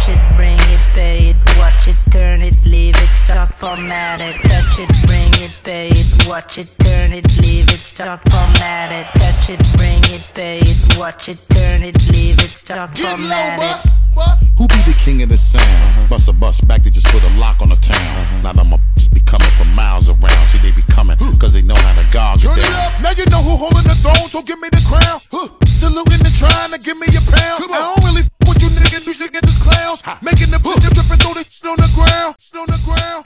Touch it, bring it, pay it, watch it, turn it, leave it, stop, format it. Touch it, bring it, pay it, watch it, turn it, leave it, stop, format it. Touch it, bring it, pay it, watch it, turn it, leave it, stop, format it. Who be the king of the sound? Bust a bus back, they just put a lock on the town. Now them just be coming from miles around. See, they be coming, cause they know how to guard Turn it down. up. Now you know who holding the throne, so give me the crown. Huh. Saluting and trying to give me a pound. I don't really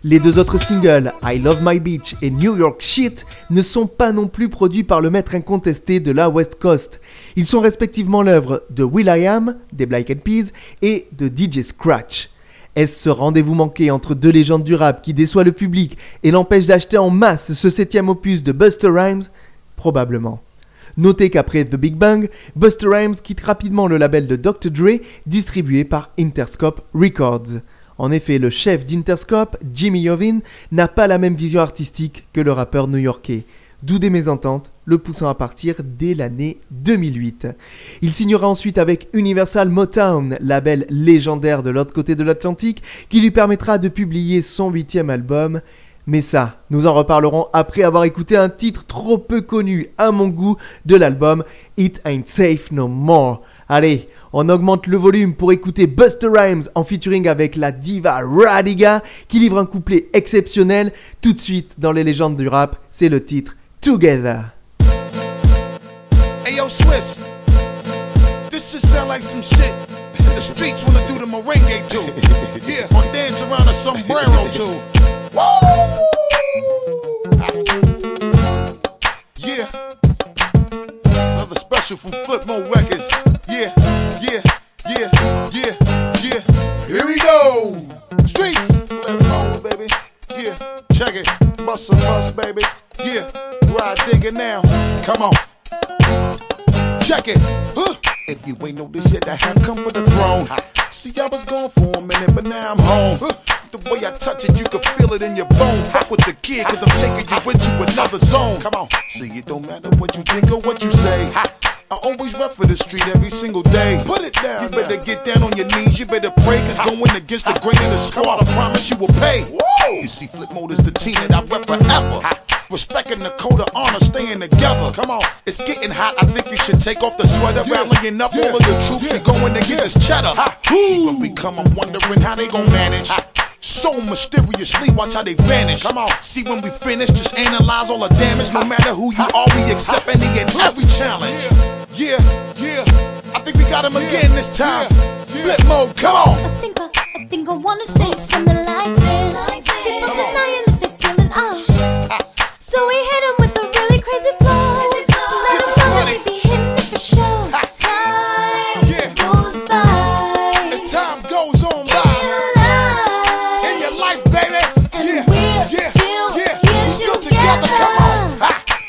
Les deux autres singles, I Love My Beach et New York Shit, ne sont pas non plus produits par le maître incontesté de la West Coast. Ils sont respectivement l'œuvre de Will.i.am, des Black Eyed Peas, et de DJ Scratch. Est-ce ce rendez-vous manqué entre deux légendes du rap qui déçoit le public et l'empêche d'acheter en masse ce septième opus de Buster Rhymes? Probablement. Notez qu'après The Big Bang, Buster Rhymes quitte rapidement le label de Dr. Dre, distribué par Interscope Records. En effet, le chef d'Interscope, Jimmy Iovine, n'a pas la même vision artistique que le rappeur new-yorkais, d'où des mésententes, le poussant à partir dès l'année 2008. Il signera ensuite avec Universal Motown, label légendaire de l'autre côté de l'Atlantique, qui lui permettra de publier son huitième album. Mais ça, nous en reparlerons après avoir écouté un titre trop peu connu à mon goût de l'album It Ain't Safe No More. Allez, on augmente le volume pour écouter Buster Rhymes en featuring avec la diva Radiga qui livre un couplet exceptionnel. Tout de suite dans les légendes du rap, c'est le titre Together. Hey yo, Swiss. This shit sound like some shit the streets wanna do the merengue to. *laughs* yeah, or dance around a sombrero to. Yeah. Another special from Flip Mode Records. Yeah, yeah, yeah, yeah, yeah. Here we go. Streets. Flip Mode, baby. Yeah, check it. Bust a bus, baby. Yeah, ride digger now. Come on. Check it. Huh. If you ain't know this yet, I have come for the throne. See, I was gone for a minute, but now I'm home. Huh. The way I touch it, you can feel it in your bone. Fuck with the kid, cause I'm taking you into another zone. Come on. See, it don't matter what you think or what you say. I always rep for the street every single day. Put it down. You better get down on your knees. You better pray, cause going against the grain of the squad, I promise you will pay. You see, Flip Mode is the team that I rep forever. Respecting the code of honor, staying together. Come on, it's getting hot. I think you should take off the sweater, rallying up all of the troops. We going to get this cheddar. See when we come, I'm wondering how they gon' manage. So mysteriously, watch how they vanish. Come on, see when we finish, just analyze all the damage. No matter who you are, we accept any and every challenge. Yeah, yeah, I think we got him again this time. Flip mode, come on. I think I, I think I wanna say something like this. People denying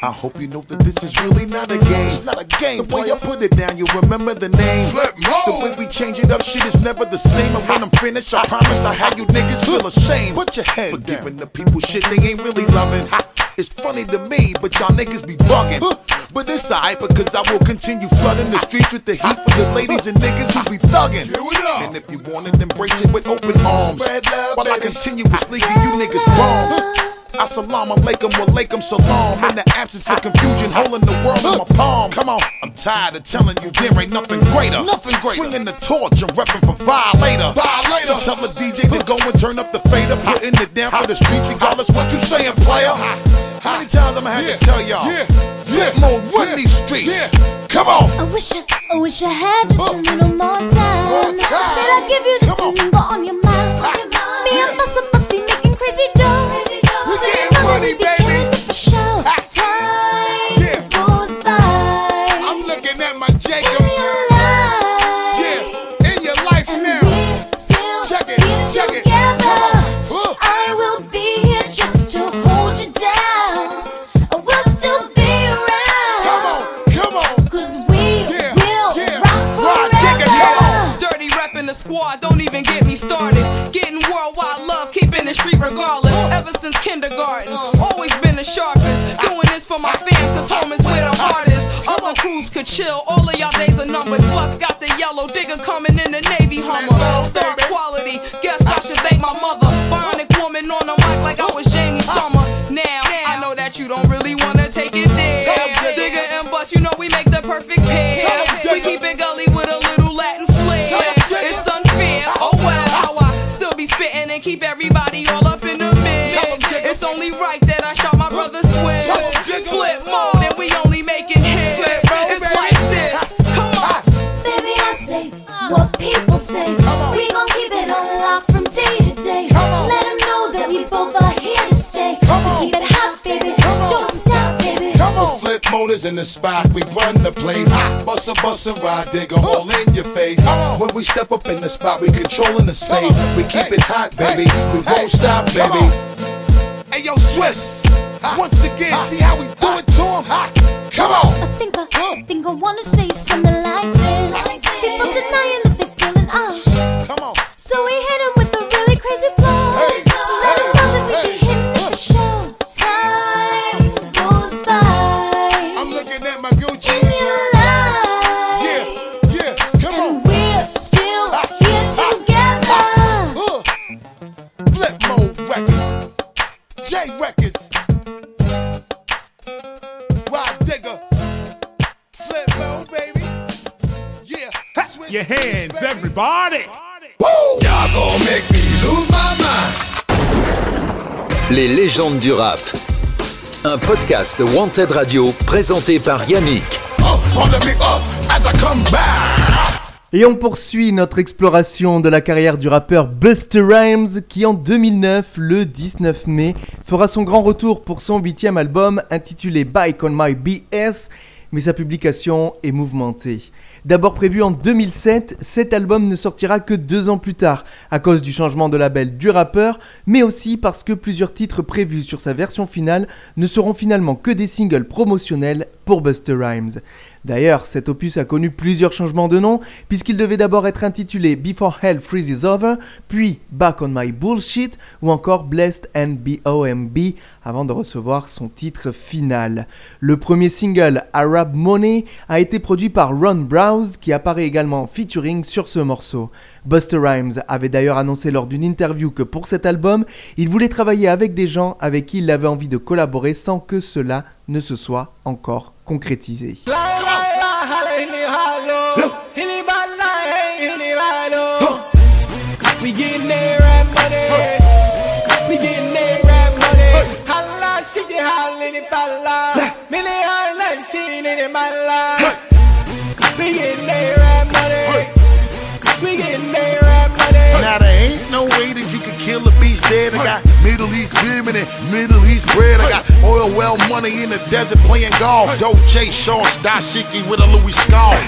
I hope you know that this is really not a game. It's not a game. The way I put it down, you remember the name. Flip mode. The way we change it up, shit is never the same. And when I'm finished, I promise I'll have you niggas feel ashamed. Put your head For giving the people shit they ain't really loving. It's funny to me, but y'all niggas be bugging. But it's alright because I will continue flooding the streets with the heat for the ladies and niggas who be thugging. And if you want it, embrace it with open arms. While I continuously give you niggas bombs. Assalamu alaikum, walaikum salam. In the absence of confusion, holding the world in my palm. Come on, I'm tired of telling you there ain't nothing greater. Nothing greater. Swinging the torch and repping for violator. Violator. So tell the DJ to go and turn up the fader, putting it down for the streets, regardless what you saying, player. How many times I'ma have to tell y'all? Yeah, Flip mode, run these streets. Come on. I wish I, I wish I had just a little more time. I said I'd give you this and but on your mind. Me and Busta must be making crazy dough. Baby. Time goes by. I'm looking at my Jacob. In your life. In your life now. Check it, check it. I will be here just to hold you down. I will still be around. Come on, come on. Cause we will rock forever. Dirty in the squad, don't even get me started. Getting worldwide the street regardless. Ever since kindergarten, always been the sharpest. Doing this for my fam, cause home is where the heart is. Other crews could chill, all of y'all days are numbered. Plus, got the yellow digger coming in the Navy Hummer. Star quality, guess I should thank my mother. Bionic woman on the mic like I was Jamie Summer. Now, I know that you don't really wanna take it there. Digger and Bust, you know we make the perfect pair. Be spitting keep everybody all up in the mix. It's only right that I shot my brother swim. Flip mode and we only making hits. It's like this, come on. Baby, I say what people say. On. Flip motors in the spot, we run the place. Bust a bust a ride, digger, hole in your face. When we step up in the spot, we controlling the space. We keep it hot, baby. We won't stop, baby. Hey yo, Swiss. Once again, see how we do it to him? Come on. I think I, I think I wanna say something like this. People denying hands, baby. everybody. Woo! Y'all gon' make me lose my mind. Les légendes du rap. Un podcast Wanted Radio présenté par Yannick. Oh, on the big up as I come back. Et on poursuit notre exploration de la carrière du rappeur Buster Rhymes qui en 2009, le 19 mai, fera son grand retour pour son huitième album intitulé Bike on My BS, mais sa publication est mouvementée. D'abord prévu en 2007, cet album ne sortira que deux ans plus tard, à cause du changement de label du rappeur, mais aussi parce que plusieurs titres prévus sur sa version finale ne seront finalement que des singles promotionnels pour Buster Rhymes. D'ailleurs, cet opus a connu plusieurs changements de nom, puisqu'il devait d'abord être intitulé Before Hell Freezes Over, puis Back on My Bullshit, ou encore Blessed and B.O.M.B., avant de recevoir son titre final. Le premier single, Arab Money, a été produit par Ron Browse, qui apparaît également en featuring sur ce morceau. Buster Rhymes avait d'ailleurs annoncé lors d'une interview que pour cet album, il voulait travailler avec des gens avec qui il avait envie de collaborer sans que cela ne se soit encore concrétisé. We dead. I got Middle East women and Middle East bread. I got oil well money in the desert playing golf. Dolce Shorts, dashiki with a Louis scarf.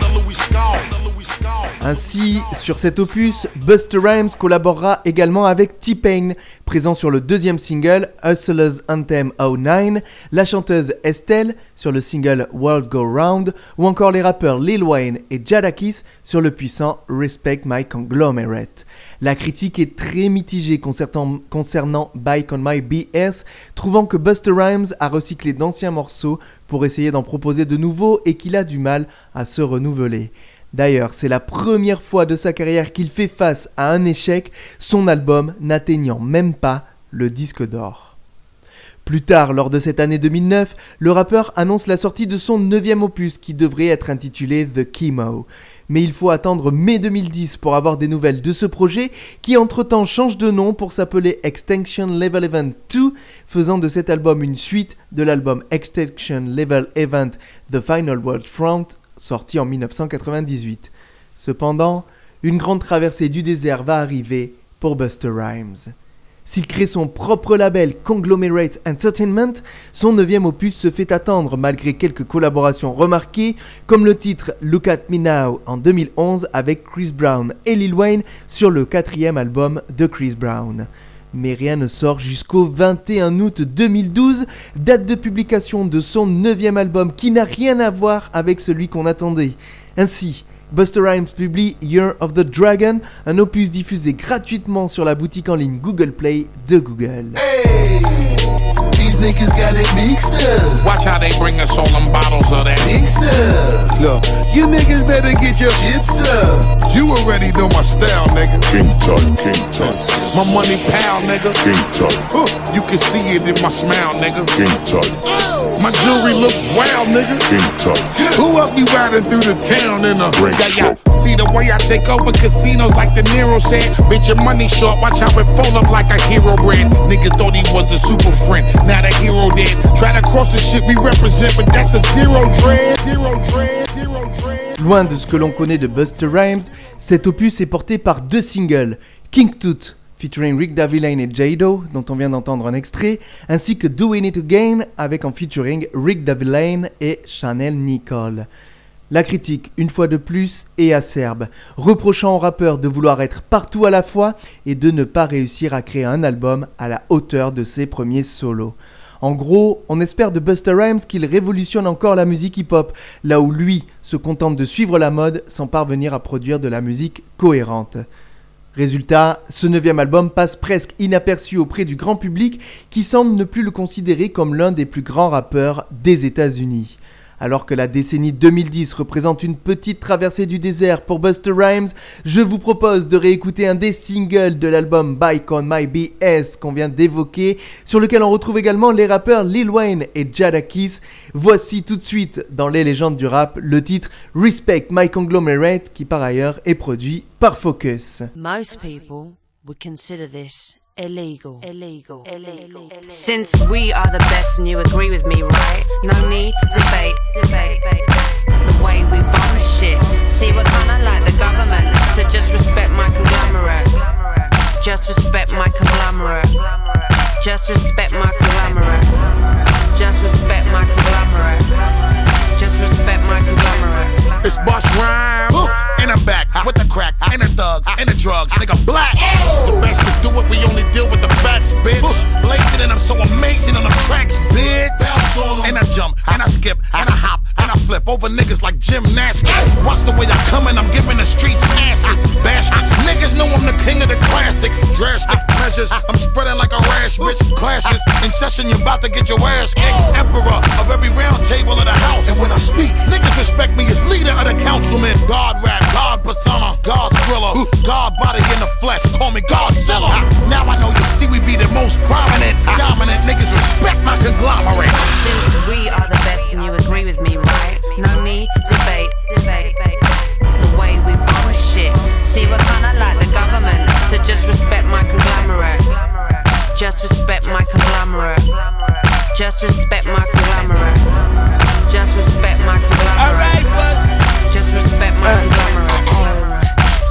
Ainsi, sur cet opus, Buster Rhymes collaborera également avec T-Pain, présent sur le deuxième single Hustler's Anthem 09, la chanteuse Estelle sur le single World Go Round, ou encore les rappeurs Lil Wayne et Jadakis sur le puissant Respect My Conglomerate. La critique est très mitigée concernant, concernant Bike on My BS, trouvant que Buster Rhymes a recyclé d'anciens morceaux pour essayer d'en proposer de nouveaux et qu'il a du mal à se renouveler. D'ailleurs, c'est la première fois de sa carrière qu'il fait face à un échec, son album n'atteignant même pas le disque d'or. Plus tard, lors de cette année 2009, le rappeur annonce la sortie de son neuvième opus qui devrait être intitulé The Chemo. Mais il faut attendre mai 2010 pour avoir des nouvelles de ce projet qui entre-temps change de nom pour s'appeler Extinction Level Event 2, faisant de cet album une suite de l'album Extinction Level Event The Final World Front, sorti en 1998. Cependant, une grande traversée du désert va arriver pour Buster Rhymes. S'il crée son propre label Conglomerate Entertainment, son neuvième opus se fait attendre malgré quelques collaborations remarquées, comme le titre Look at Me Now en 2011 avec Chris Brown et Lil Wayne sur le quatrième album de Chris Brown. Mais rien ne sort jusqu'au 21 août 2012, date de publication de son neuvième album qui n'a rien à voir avec celui qu'on attendait. Ainsi, Buster Rhymes publie Year of the Dragon, un opus diffusé gratuitement sur la boutique en ligne Google Play de Google. These niggas got it mixed up. Watch how they bring us all them bottles of that. Mixed up. Look, you niggas better get your chips up. You already know my style, nigga. King Tut, King Tut, My money pal, nigga. King Tut, Huh, You can see it in my smile, nigga. King Tut, oh. My jewelry look wild, nigga. King Tut. Who else be riding through the town in a Range yeah, yeah. See the way I take over casinos like the Nero said. Bitch, your money short. Watch how it fold up like a hero brand. Nigga thought he was a super friend. Now Loin de ce que l'on connaît de Buster Rhymes, cet opus est porté par deux singles, King Tut featuring Rick Davillane et Jado, dont on vient d'entendre un extrait, ainsi que Doing It Again avec en featuring Rick Davillane et Chanel Nicole. La critique, une fois de plus, est acerbe, reprochant au rappeur de vouloir être partout à la fois et de ne pas réussir à créer un album à la hauteur de ses premiers solos. En gros, on espère de Buster Rhymes qu'il révolutionne encore la musique hip-hop, là où lui se contente de suivre la mode sans parvenir à produire de la musique cohérente. Résultat, ce neuvième album passe presque inaperçu auprès du grand public qui semble ne plus le considérer comme l'un des plus grands rappeurs des États-Unis. Alors que la décennie 2010 représente une petite traversée du désert pour Buster Rhymes, je vous propose de réécouter un des singles de l'album Bike on My BS qu'on vient d'évoquer, sur lequel on retrouve également les rappeurs Lil Wayne et Jadakiss. Voici tout de suite dans les légendes du rap le titre Respect My Conglomerate qui par ailleurs est produit par Focus. Would consider this illegal. Illegal. Illegal. Illegal. Since we are the best and you agree with me, right? No need to debate. Debate. The way we bomb shit. See, we're kinda like the government. So just respect my conglomerate. Just respect my conglomerate. Just respect my conglomerate. Just respect my conglomerate. Just respect my conglomerate. It's Boss Rhymes. And I'm back with the and the thugs and the drugs. Nigga black. The best to do it, we only deal with the facts, bitch. Blazing and I'm so amazing on the tracks, bitch. And I jump and I skip and I hop I flip over niggas like gymnastics. Watch the way I come and I'm giving the streets acid. Bastards. Niggas know I'm the king of the classics. Drastic measures. I'm spreading like a rash, bitch. Clashes. In session, you're about to get your ass kicked. Emperor of every round table of the house. And when I speak, niggas respect me as leader of the councilmen. God rap, God persona, God thriller. God body in the flesh. Call me Godzilla. Now I know you see we be the most prominent, dominant niggas. Respect my conglomerate. Since we are the best and you agree with me, respect my conglomerate. Just respect my conglomerate. Just respect my conglomerate. Just respect my conglomerate. Just respect my uh, conglomerate.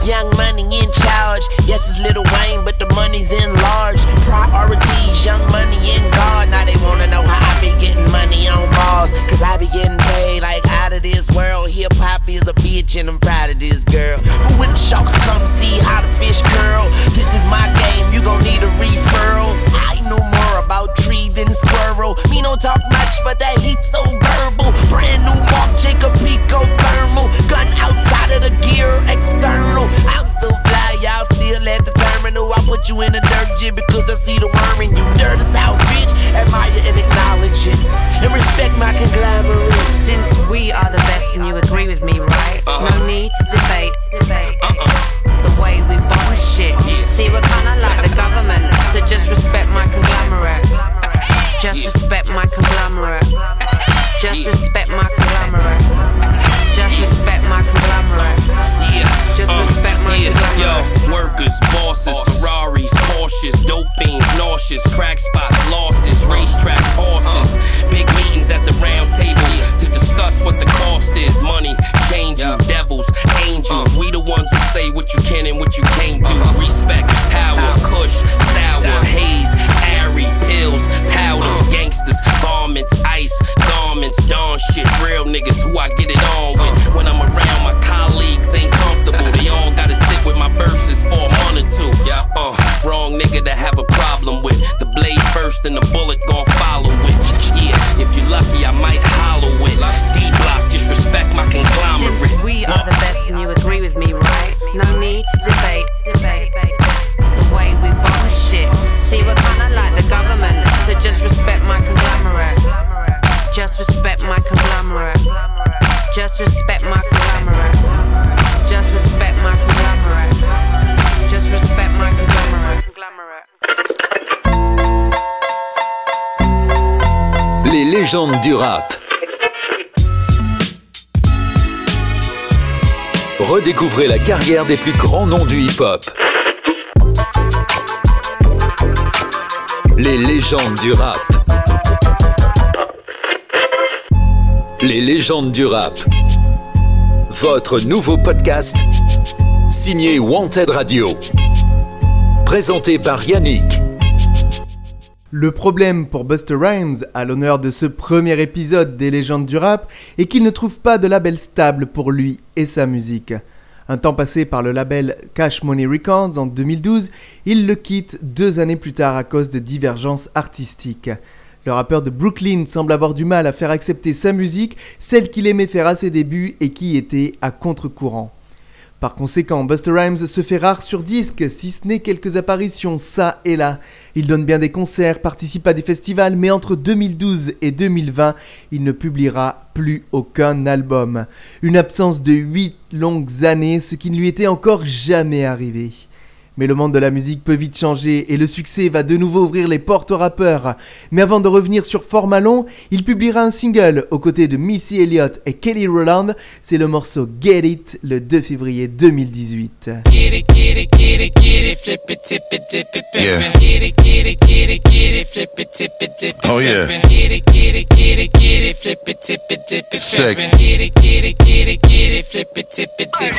Young money in charge. Yes, it's Little Wayne, but the money's in large. Priorities, young money in God. Now they wanna know how I be getting money on Mars. Cause I be getting paid like out of this world. Hip hop is a bitch and I'm proud of this girl. But when the sharks come see how the fish curl, this is my game, you gon' need a referral. I know more about tree than squirrel. Me don't talk much, but that heat so verbal. Brand new Mark Jacob Pico thermal. Gun outside of the gear, external. I'm so fly, y'all still at the terminal. I put you in the dirt jig because I see the worm in you. Dirt is out, bitch. Admire and acknowledge it. And respect my conglomerate. Since we are the best and you agree with me, right? No uh-huh. need to debate. Debate. The way we bomb shit. See, we're kinda like the government. So just respect my conglomerate. Just respect my conglomerate. Just respect my conglomerate. Just respect my conglomerate. Just respect my yeah, yo, workers, bosses, Ferraris, Porsches, dope fiends, nauseous, crack spots, losses, racetrack horses, big meetings at the round table to discuss what the cost is. Money, change you, devils, angels. Uh. We the ones who say what you can and what you can't do. Uh-huh. Respect, power, kush, sour, haze, airy, pills, powder, uh. gangsters, garments, ice, garments, dawn shit, real niggas who I get it on and the bullet gon' follow it. Yeah, if you're lucky, I might hollow it. D block, just respect my conglomerate. Since we are the best and you agree with me, right? No need to debate. Debate. The way we bomb shit. See, we're kinda like the government. So just respect my conglomerate. Just respect my conglomerate. Just respect my conglomerate. Légendes du rap. Redécouvrez la carrière des plus grands noms du hip-hop. Les légendes du rap. Les légendes du rap. Votre nouveau podcast signé Wanted Radio. Présenté par Yannick. Le problème pour Buster Rhymes, à l'honneur de ce premier épisode des légendes du rap, est qu'il ne trouve pas de label stable pour lui et sa musique. Un temps passé par le label Cash Money Records en 2012, il le quitte deux années plus tard à cause de divergences artistiques. Le rappeur de Brooklyn semble avoir du mal à faire accepter sa musique, celle qu'il aimait faire à ses débuts et qui était à contre-courant. Par conséquent, Buster Rhymes se fait rare sur disque, si ce n'est quelques apparitions ça et là. Il donne bien des concerts, participe à des festivals, mais entre 2012 et 2020, il ne publiera plus aucun album. Une absence de 8 longues années, ce qui ne lui était encore jamais arrivé. Mais le monde de la musique peut vite changer et le succès va de nouveau ouvrir les portes aux rappeurs. Mais avant de revenir sur format long, il publiera un single aux côtés de Missy Elliott et Kelly Rowland. C'est le morceau Get It le 2 février 2018. Get it, get it, get it, get it, flip it, tip it, dip it, flip Yeah. it. Get it, get it, get it, get it, flip it, tip it, dip it, Oh, yeah. Sick.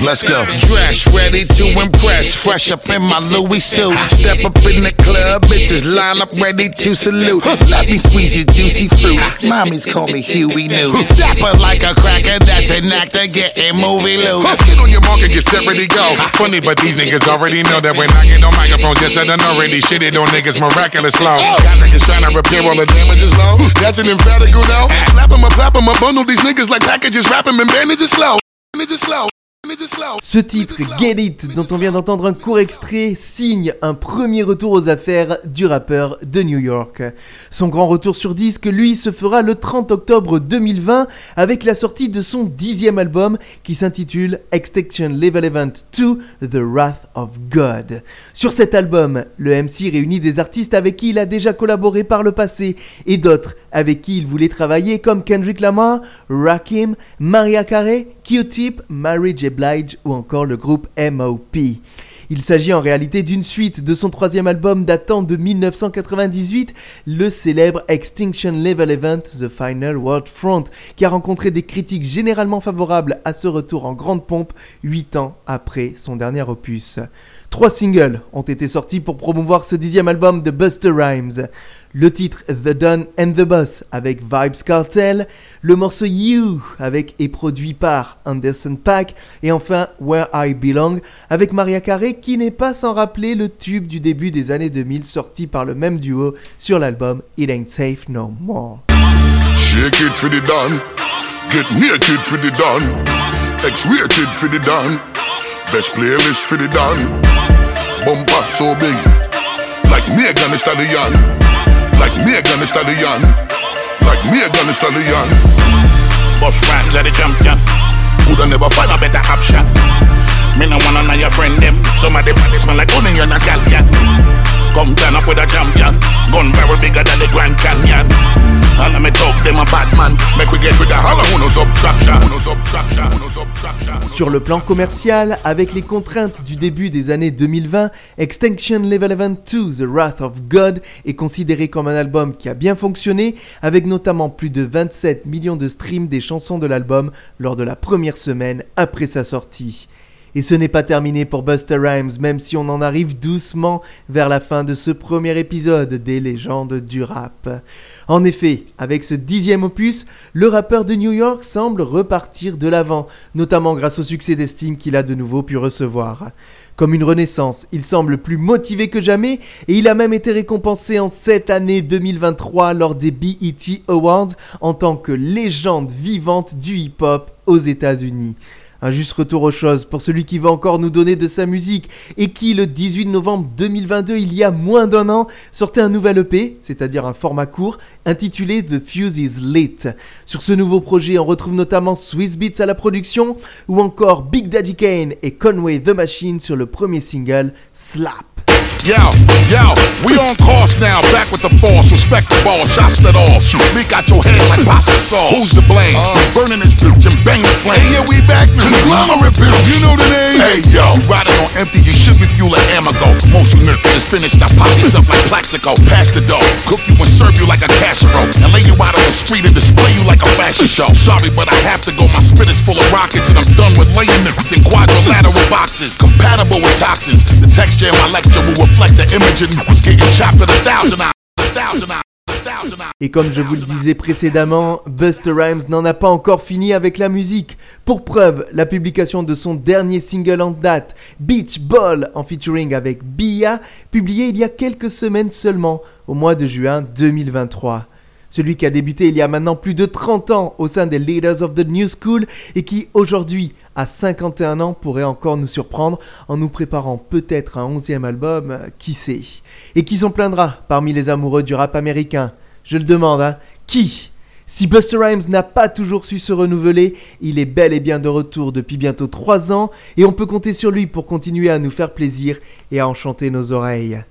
Let's go. flip it. Dress ready to impress. Fresh up in my Louis suit. Step up in the club, bitches line up ready to salute. Let me squeeze your juicy fruit. Mommies call me Huey New. Dapper like a cracker, that's an actor getting movie loose. Get on your mark and get set, ready, go. Funny, but these niggas already know that when I get on microphone, just said I done already shitted on niggas miraculous flow. Got niggas trying to repair all the damages low. That's an emphatic now. Clap 'em up, clap 'em up, bundle these niggas like packages, wrap 'em and bandages slow. Bandages slow. Ce titre, Get It, dont on vient d'entendre un court extrait, signe un premier retour aux affaires du rappeur de New York. Son grand retour sur disque, lui, se fera le 30 octobre 2020 avec la sortie de son dixième album qui s'intitule Extinction Level Event 2 The Wrath of God. Sur cet album, le MC réunit des artistes avec qui il a déjà collaboré par le passé et d'autres avec qui il voulait travailler comme Kendrick Lamar, Rakim, Maria Carey, Q-Tip, Mary J. Blige ou encore le groupe M.O.P. Il s'agit en réalité d'une suite de son troisième album datant de 1998, le célèbre Extinction Level Event The Final World Front, qui a rencontré des critiques généralement favorables à ce retour en grande pompe 8 ans après son dernier opus. Trois singles ont été sortis pour promouvoir ce dixième album de Buster Rhymes. Le titre The Don and the Boss avec Vibes Cartel, le morceau You avec et produit par Anderson Paak et enfin Where I Belong avec Maria Carey qui n'est pas sans rappeler le tube du début des années 2000 sorti par le même duo sur l'album It Ain't Safe No More. Best playlist for the done. Bumper so big. Like Megan Thee Stallion. Like Megan Thee Stallion. Like Megan Thee Stallion. Bust rhymes at the champion. Woulda never find a better option. Me no wanna know your friend them. Some of them body smell like onion and scallion. Sur le plan commercial, avec les contraintes du début des années 2020, Extinction Level Event 2 The Wrath of God est considéré comme un album qui a bien fonctionné, avec notamment plus de 27 millions de streams des chansons de l'album lors de la première semaine après sa sortie. Et ce n'est pas terminé pour Buster Rhymes, même si on en arrive doucement vers la fin de ce premier épisode des légendes du rap. En effet, avec ce dixième opus, le rappeur de New York semble repartir de l'avant, notamment grâce au succès d'estime qu'il a de nouveau pu recevoir. Comme une renaissance, il semble plus motivé que jamais et il a même été récompensé en cette année 2023 lors des BET Awards en tant que légende vivante du hip-hop aux États-Unis. Un juste retour aux choses pour celui qui va encore nous donner de sa musique et qui, le 18 novembre 2022, il y a moins d'un an, sortait un nouvel EP, c'est-à-dire un format court, intitulé The Fuse is Lit. Sur ce nouveau projet, on retrouve notamment Swiss Beats à la production ou encore Big Daddy Kane et Conway the Machine sur le premier single Slap. Yo, yo, we on course now, back with the force, respect the ball, shots that all. Shoot, Leak out your head like pasta sauce. Who's to blame? Uh. Burning this bitch and bang the flame. Hey, yeah, we back now. Conglomerate bitch, you know the name. Hey, yo, you riding on empty, you should be fuel like Amago. Most you niggas is finished, now pop yourself like Plaxico. Pass the dough, cook you and serve you like a casserole. And lay you out on the street and display you like a fashion show. Sorry, but I have to go, my spit is full of rockets and I'm done with laying niggas in quadrilateral boxes. Compatible with toxins, the texture in my lecture will Et comme je vous le disais précédemment, Buster Rhymes n'en a pas encore fini avec la musique. Pour preuve, la publication de son dernier single en date, Beach Ball, en featuring avec Bia, publié il y a quelques semaines seulement, au mois de juin 2023. Celui qui a débuté il y a maintenant plus de 30 ans au sein des Leaders of the New School et qui aujourd'hui, à 51 ans, pourrait encore nous surprendre en nous préparant peut-être un 11e album, euh, qui sait. Et qui s'en plaindra parmi les amoureux du rap américain Je le demande, hein Qui? Si Buster Rhymes n'a pas toujours su se renouveler, il est bel et bien de retour depuis bientôt 3 ans et on peut compter sur lui pour continuer à nous faire plaisir et à enchanter nos oreilles.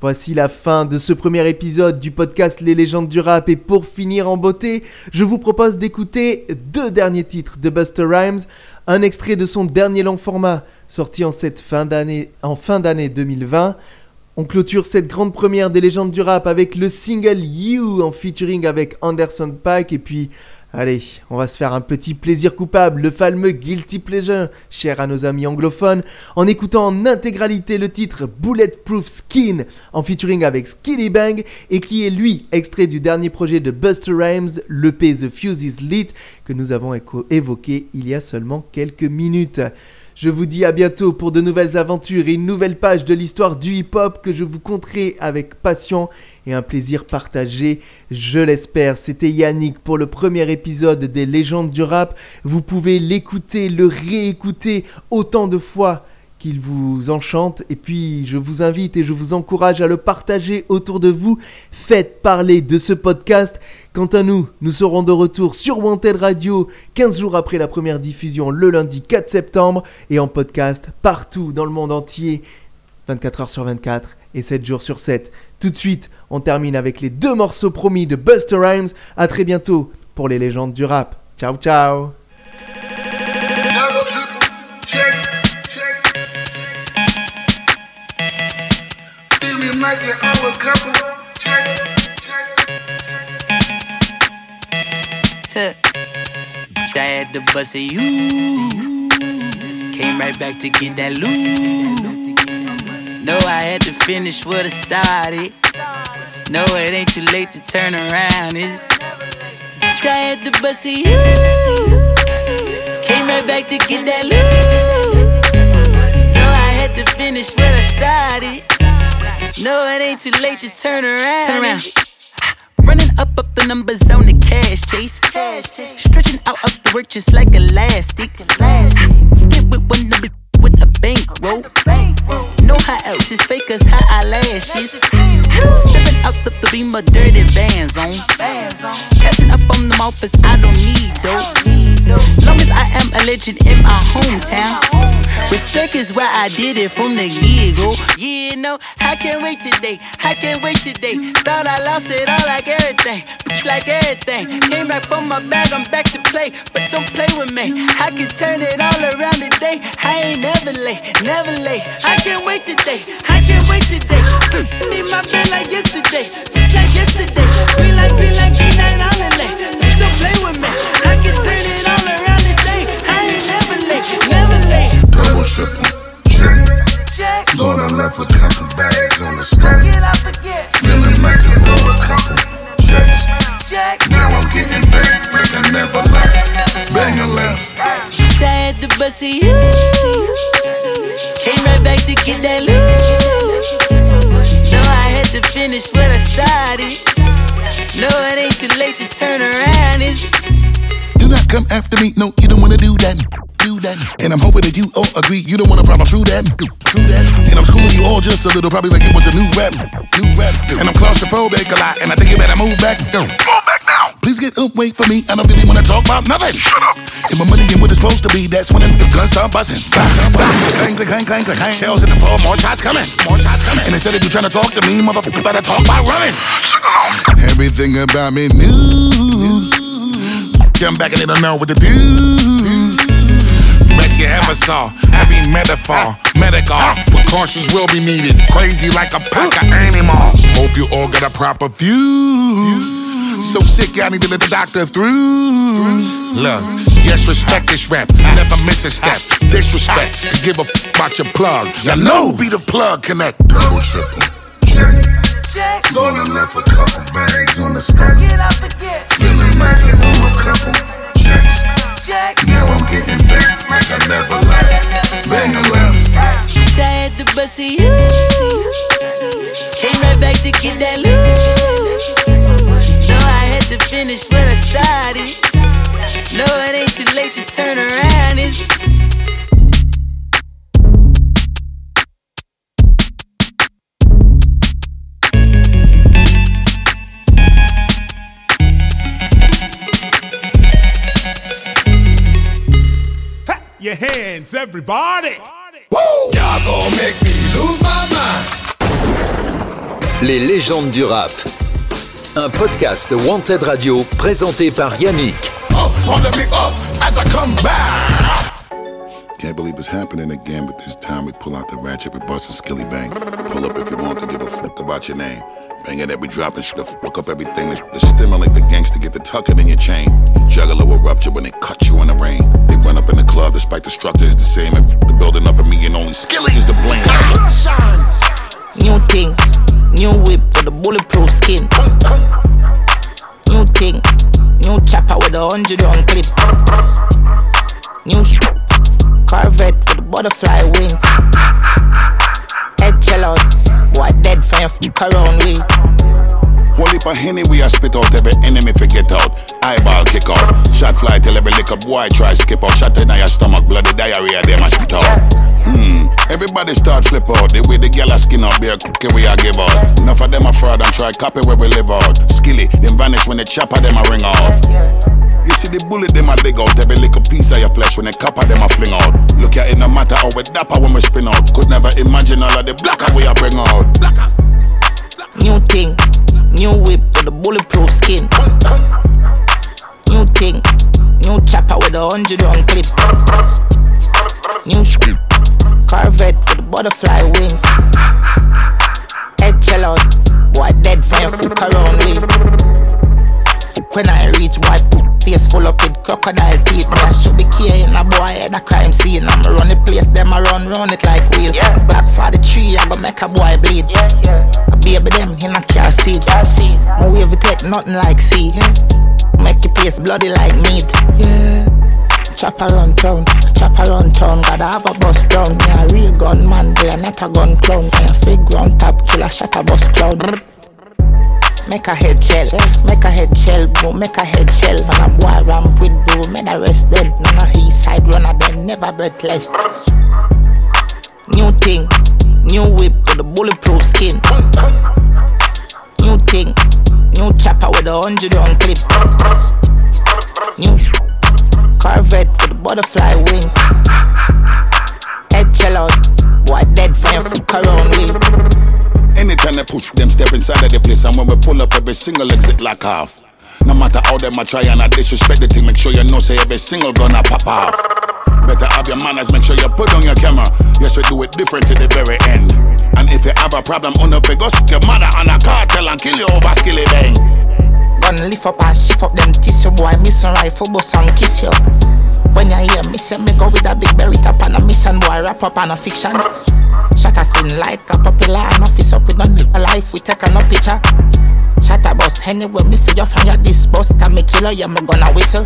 Voici la fin de ce premier épisode du podcast Les légendes du rap et pour finir en beauté, je vous propose d'écouter deux derniers titres de Buster Rhymes, un extrait de son dernier long format sorti en fin d'année en fin d'année 2020. On clôture cette grande première des légendes du rap avec le single You en featuring avec Anderson Paak et puis Allez, on va se faire un petit plaisir coupable, le fameux Guilty Pleasure, cher à nos amis anglophones, en écoutant en intégralité le titre Bulletproof Skin, en featuring avec Skilly Bang, et qui est lui extrait du dernier projet de Buster Rhymes, l'EP The Fuse is Lit, que nous avons évoqué il y a seulement quelques minutes. Je vous dis à bientôt pour de nouvelles aventures et une nouvelle page de l'histoire du hip-hop que je vous conterai avec passion et un plaisir partagé, je l'espère. C'était Yannick pour le premier épisode des légendes du rap. Vous pouvez l'écouter, le réécouter autant de fois qu'il vous enchante et puis je vous invite et je vous encourage à le partager autour de vous. Faites parler de ce podcast. Quant à nous, nous serons de retour sur Wanted Radio 15 jours après la première diffusion le lundi 4 septembre et en podcast partout dans le monde entier 24 heures sur 24 et 7 jours sur 7. Tout de suite, on termine avec les deux morceaux promis de Buster Rhymes. À très bientôt pour les légendes du rap. Ciao ciao loot. No, I had to finish what I started. No, it ain't too late to turn around, is it? I had to bust a you. Came right back to get that loot. No, I had to finish what I started. No, it ain't too late to turn around. Turn around. Running up up the numbers on the cash chase. Stretching out up the work just like elastic. Get with one number with a bankroll. Know how out this fakers high eyelashes. Stepping out the, the beam of dirty vans on. Passing up on them offers I don't need though. Long as I am a legend in my hometown. Respect is why I did it from the get-go. Yeah, no, I can't wait today. I can't wait today. Thought I lost it all like everything. Like everything. Came back from my bag, I'm back to play. But don't play with me. I can turn it all around today. I ain't never late, never late. I can't wait today. I can't wait today. Need my bed like yesterday. Like yesterday. Green like, after me. No, you don't wanna do that. Do that. And I'm hoping that you all agree. You don't want a problem. True that. True that. And I'm schooling you all just a little, probably like it was a new rap. New rap. And I'm claustrophobic a lot. And I think you better move back. Go. Move back now. Please get up, wait for me. I don't really wanna talk about nothing. Shut up. And my money ain't what it's supposed to be. That's when the guns start buzzing. Bang, bang, clang, clang, clang, clang, clang. Shells hit the floor. More shots coming. More shots coming. And instead of you trying to talk to me, motherfucker, better talk by running. Everything about me new. Come back and they don't know what to do. Best you ever saw. Every metaphor, medical precautions will be needed. Crazy like a pack of animals. Hope you all got a proper view. So sick, I need to let the doctor through. Look, yes, respect this rap. Never miss a step. Disrespect. Could give a f- about your plug. You know, be the plug connect. Double, triple, check. Lord, I left a couple bags on the stand. A couple checks. Now I'm getting back like I never left. Left. To bust a you. Came right back to get that loot. No, I had to finish what I started. No, it ain't too late to turn around. Your hands, everybody. Y'all gon' make me lose my mind. Les légendes du rap. Un podcast Wanted Radio présenté par Yannick. Up, on me up as I come back. Can't believe it's happening again, but this time we pull out the ratchet, we bust a skilly bang. Pull up if you want to give a fuck about your name. Bang it, we dropping shit, fuck up everything. The stimulate the gangster, get the tucking in your chain. Your juggler will rupture when they cut you in the rain. They run up in the club despite the structure is the same. And the building up at me and only skilly is the blame. New thing, new whip with a bulletproof skin. New thing, new chopper with a hundred round clip. New sh- Corvette with butterfly wings. Head chill out, boy dead for your f- around we. Whole heap henny we a spit out, every enemy forget out. Eyeball kick out. Shot fly till every liquor boy try skip out. Shot in your stomach, bloody diarrhea, them a spit out. Hmm, everybody start flip out. The way the gyal a skin out, beer cookie we a give out. Enough of them a fraud and try copy where we live out. Skilly, them vanish when the chopper them a ring out. You see the bullet them a dig out Every little piece of your flesh when the copper them a fling out Look at it no matter how we dapper when we spin out Could never imagine all of the blacker we a bring out New thing, new whip with a bulletproof skin. New thing, new chopper with a hundred round clip. New sh- Corvette with butterfly wings. Head chill out, boy dead for your fuck around. Fuck When I reach white face full up with crocodile teeth, me I should be carrying a boy at a crime scene. I'ma run the place, them I run run it like wheel. Back for the tree, I go make a boy bleed. A baby them in a car seat. My wave take nothing like seed. Make your place bloody like meat. Yeah. Chop around town, chop around town, gotta have a bus down. Yeah, real gun man, they are not a gun clown. Fire fig round top, kill a shot a bus clown. Make a head chill, make a head chill, bro. Make a head chill. From a boy ramp with bro, make the rest them. None of his side runner, them never breathless. New thing, new whip with the bulletproof skin. New thing, new chopper with a hundred on clip. New Corvette with the butterfly wings. Head chill out, boy dead from your fuck around with push them step inside of the place, and when we pull up, every single exit lock off. No matter how them I try and I disrespect the thing, make sure you know say every single gonna pop off. Better have your manners, make sure you put on your camera. Yes, we do it different to the very end. And if you have a problem, on the figure, your mother on a cartel and kill you over skilly bang. Gun lift up and shift up them tissue boy Miss a rifle bust and kiss you When you hear me say me go with a big berry top and a mission boy wrap up on a fiction Shut spin like a popular and office up. With live a life we take a no picture. Shot a bus anyway me see you from your this bus Time me killer yeah me gonna whistle.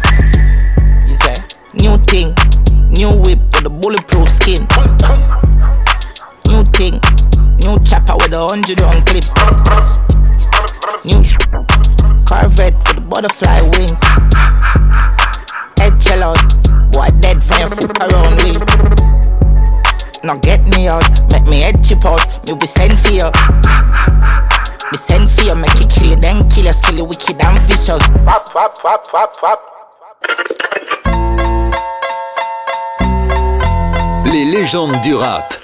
Is a new thing New whip with a bulletproof skin. New thing New chopper with a hundred round clip. New Corvette with the butterfly wings. Head chill out, boy dead from your flip around wing. Now get me out, make me head chip out, me we send for you. Me send for you, make you kill you, then kill you, skill you wicked and vicious. Rap, rap, rap, rap, rap. Les légendes du rap.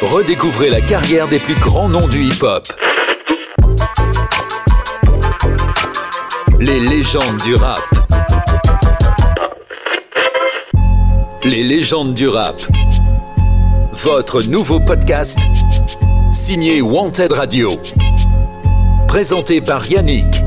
Redécouvrez la carrière des plus grands noms du hip-hop. Les légendes du rap. Les légendes du rap. Votre nouveau podcast signé Wanted Radio. Présenté par Yannick.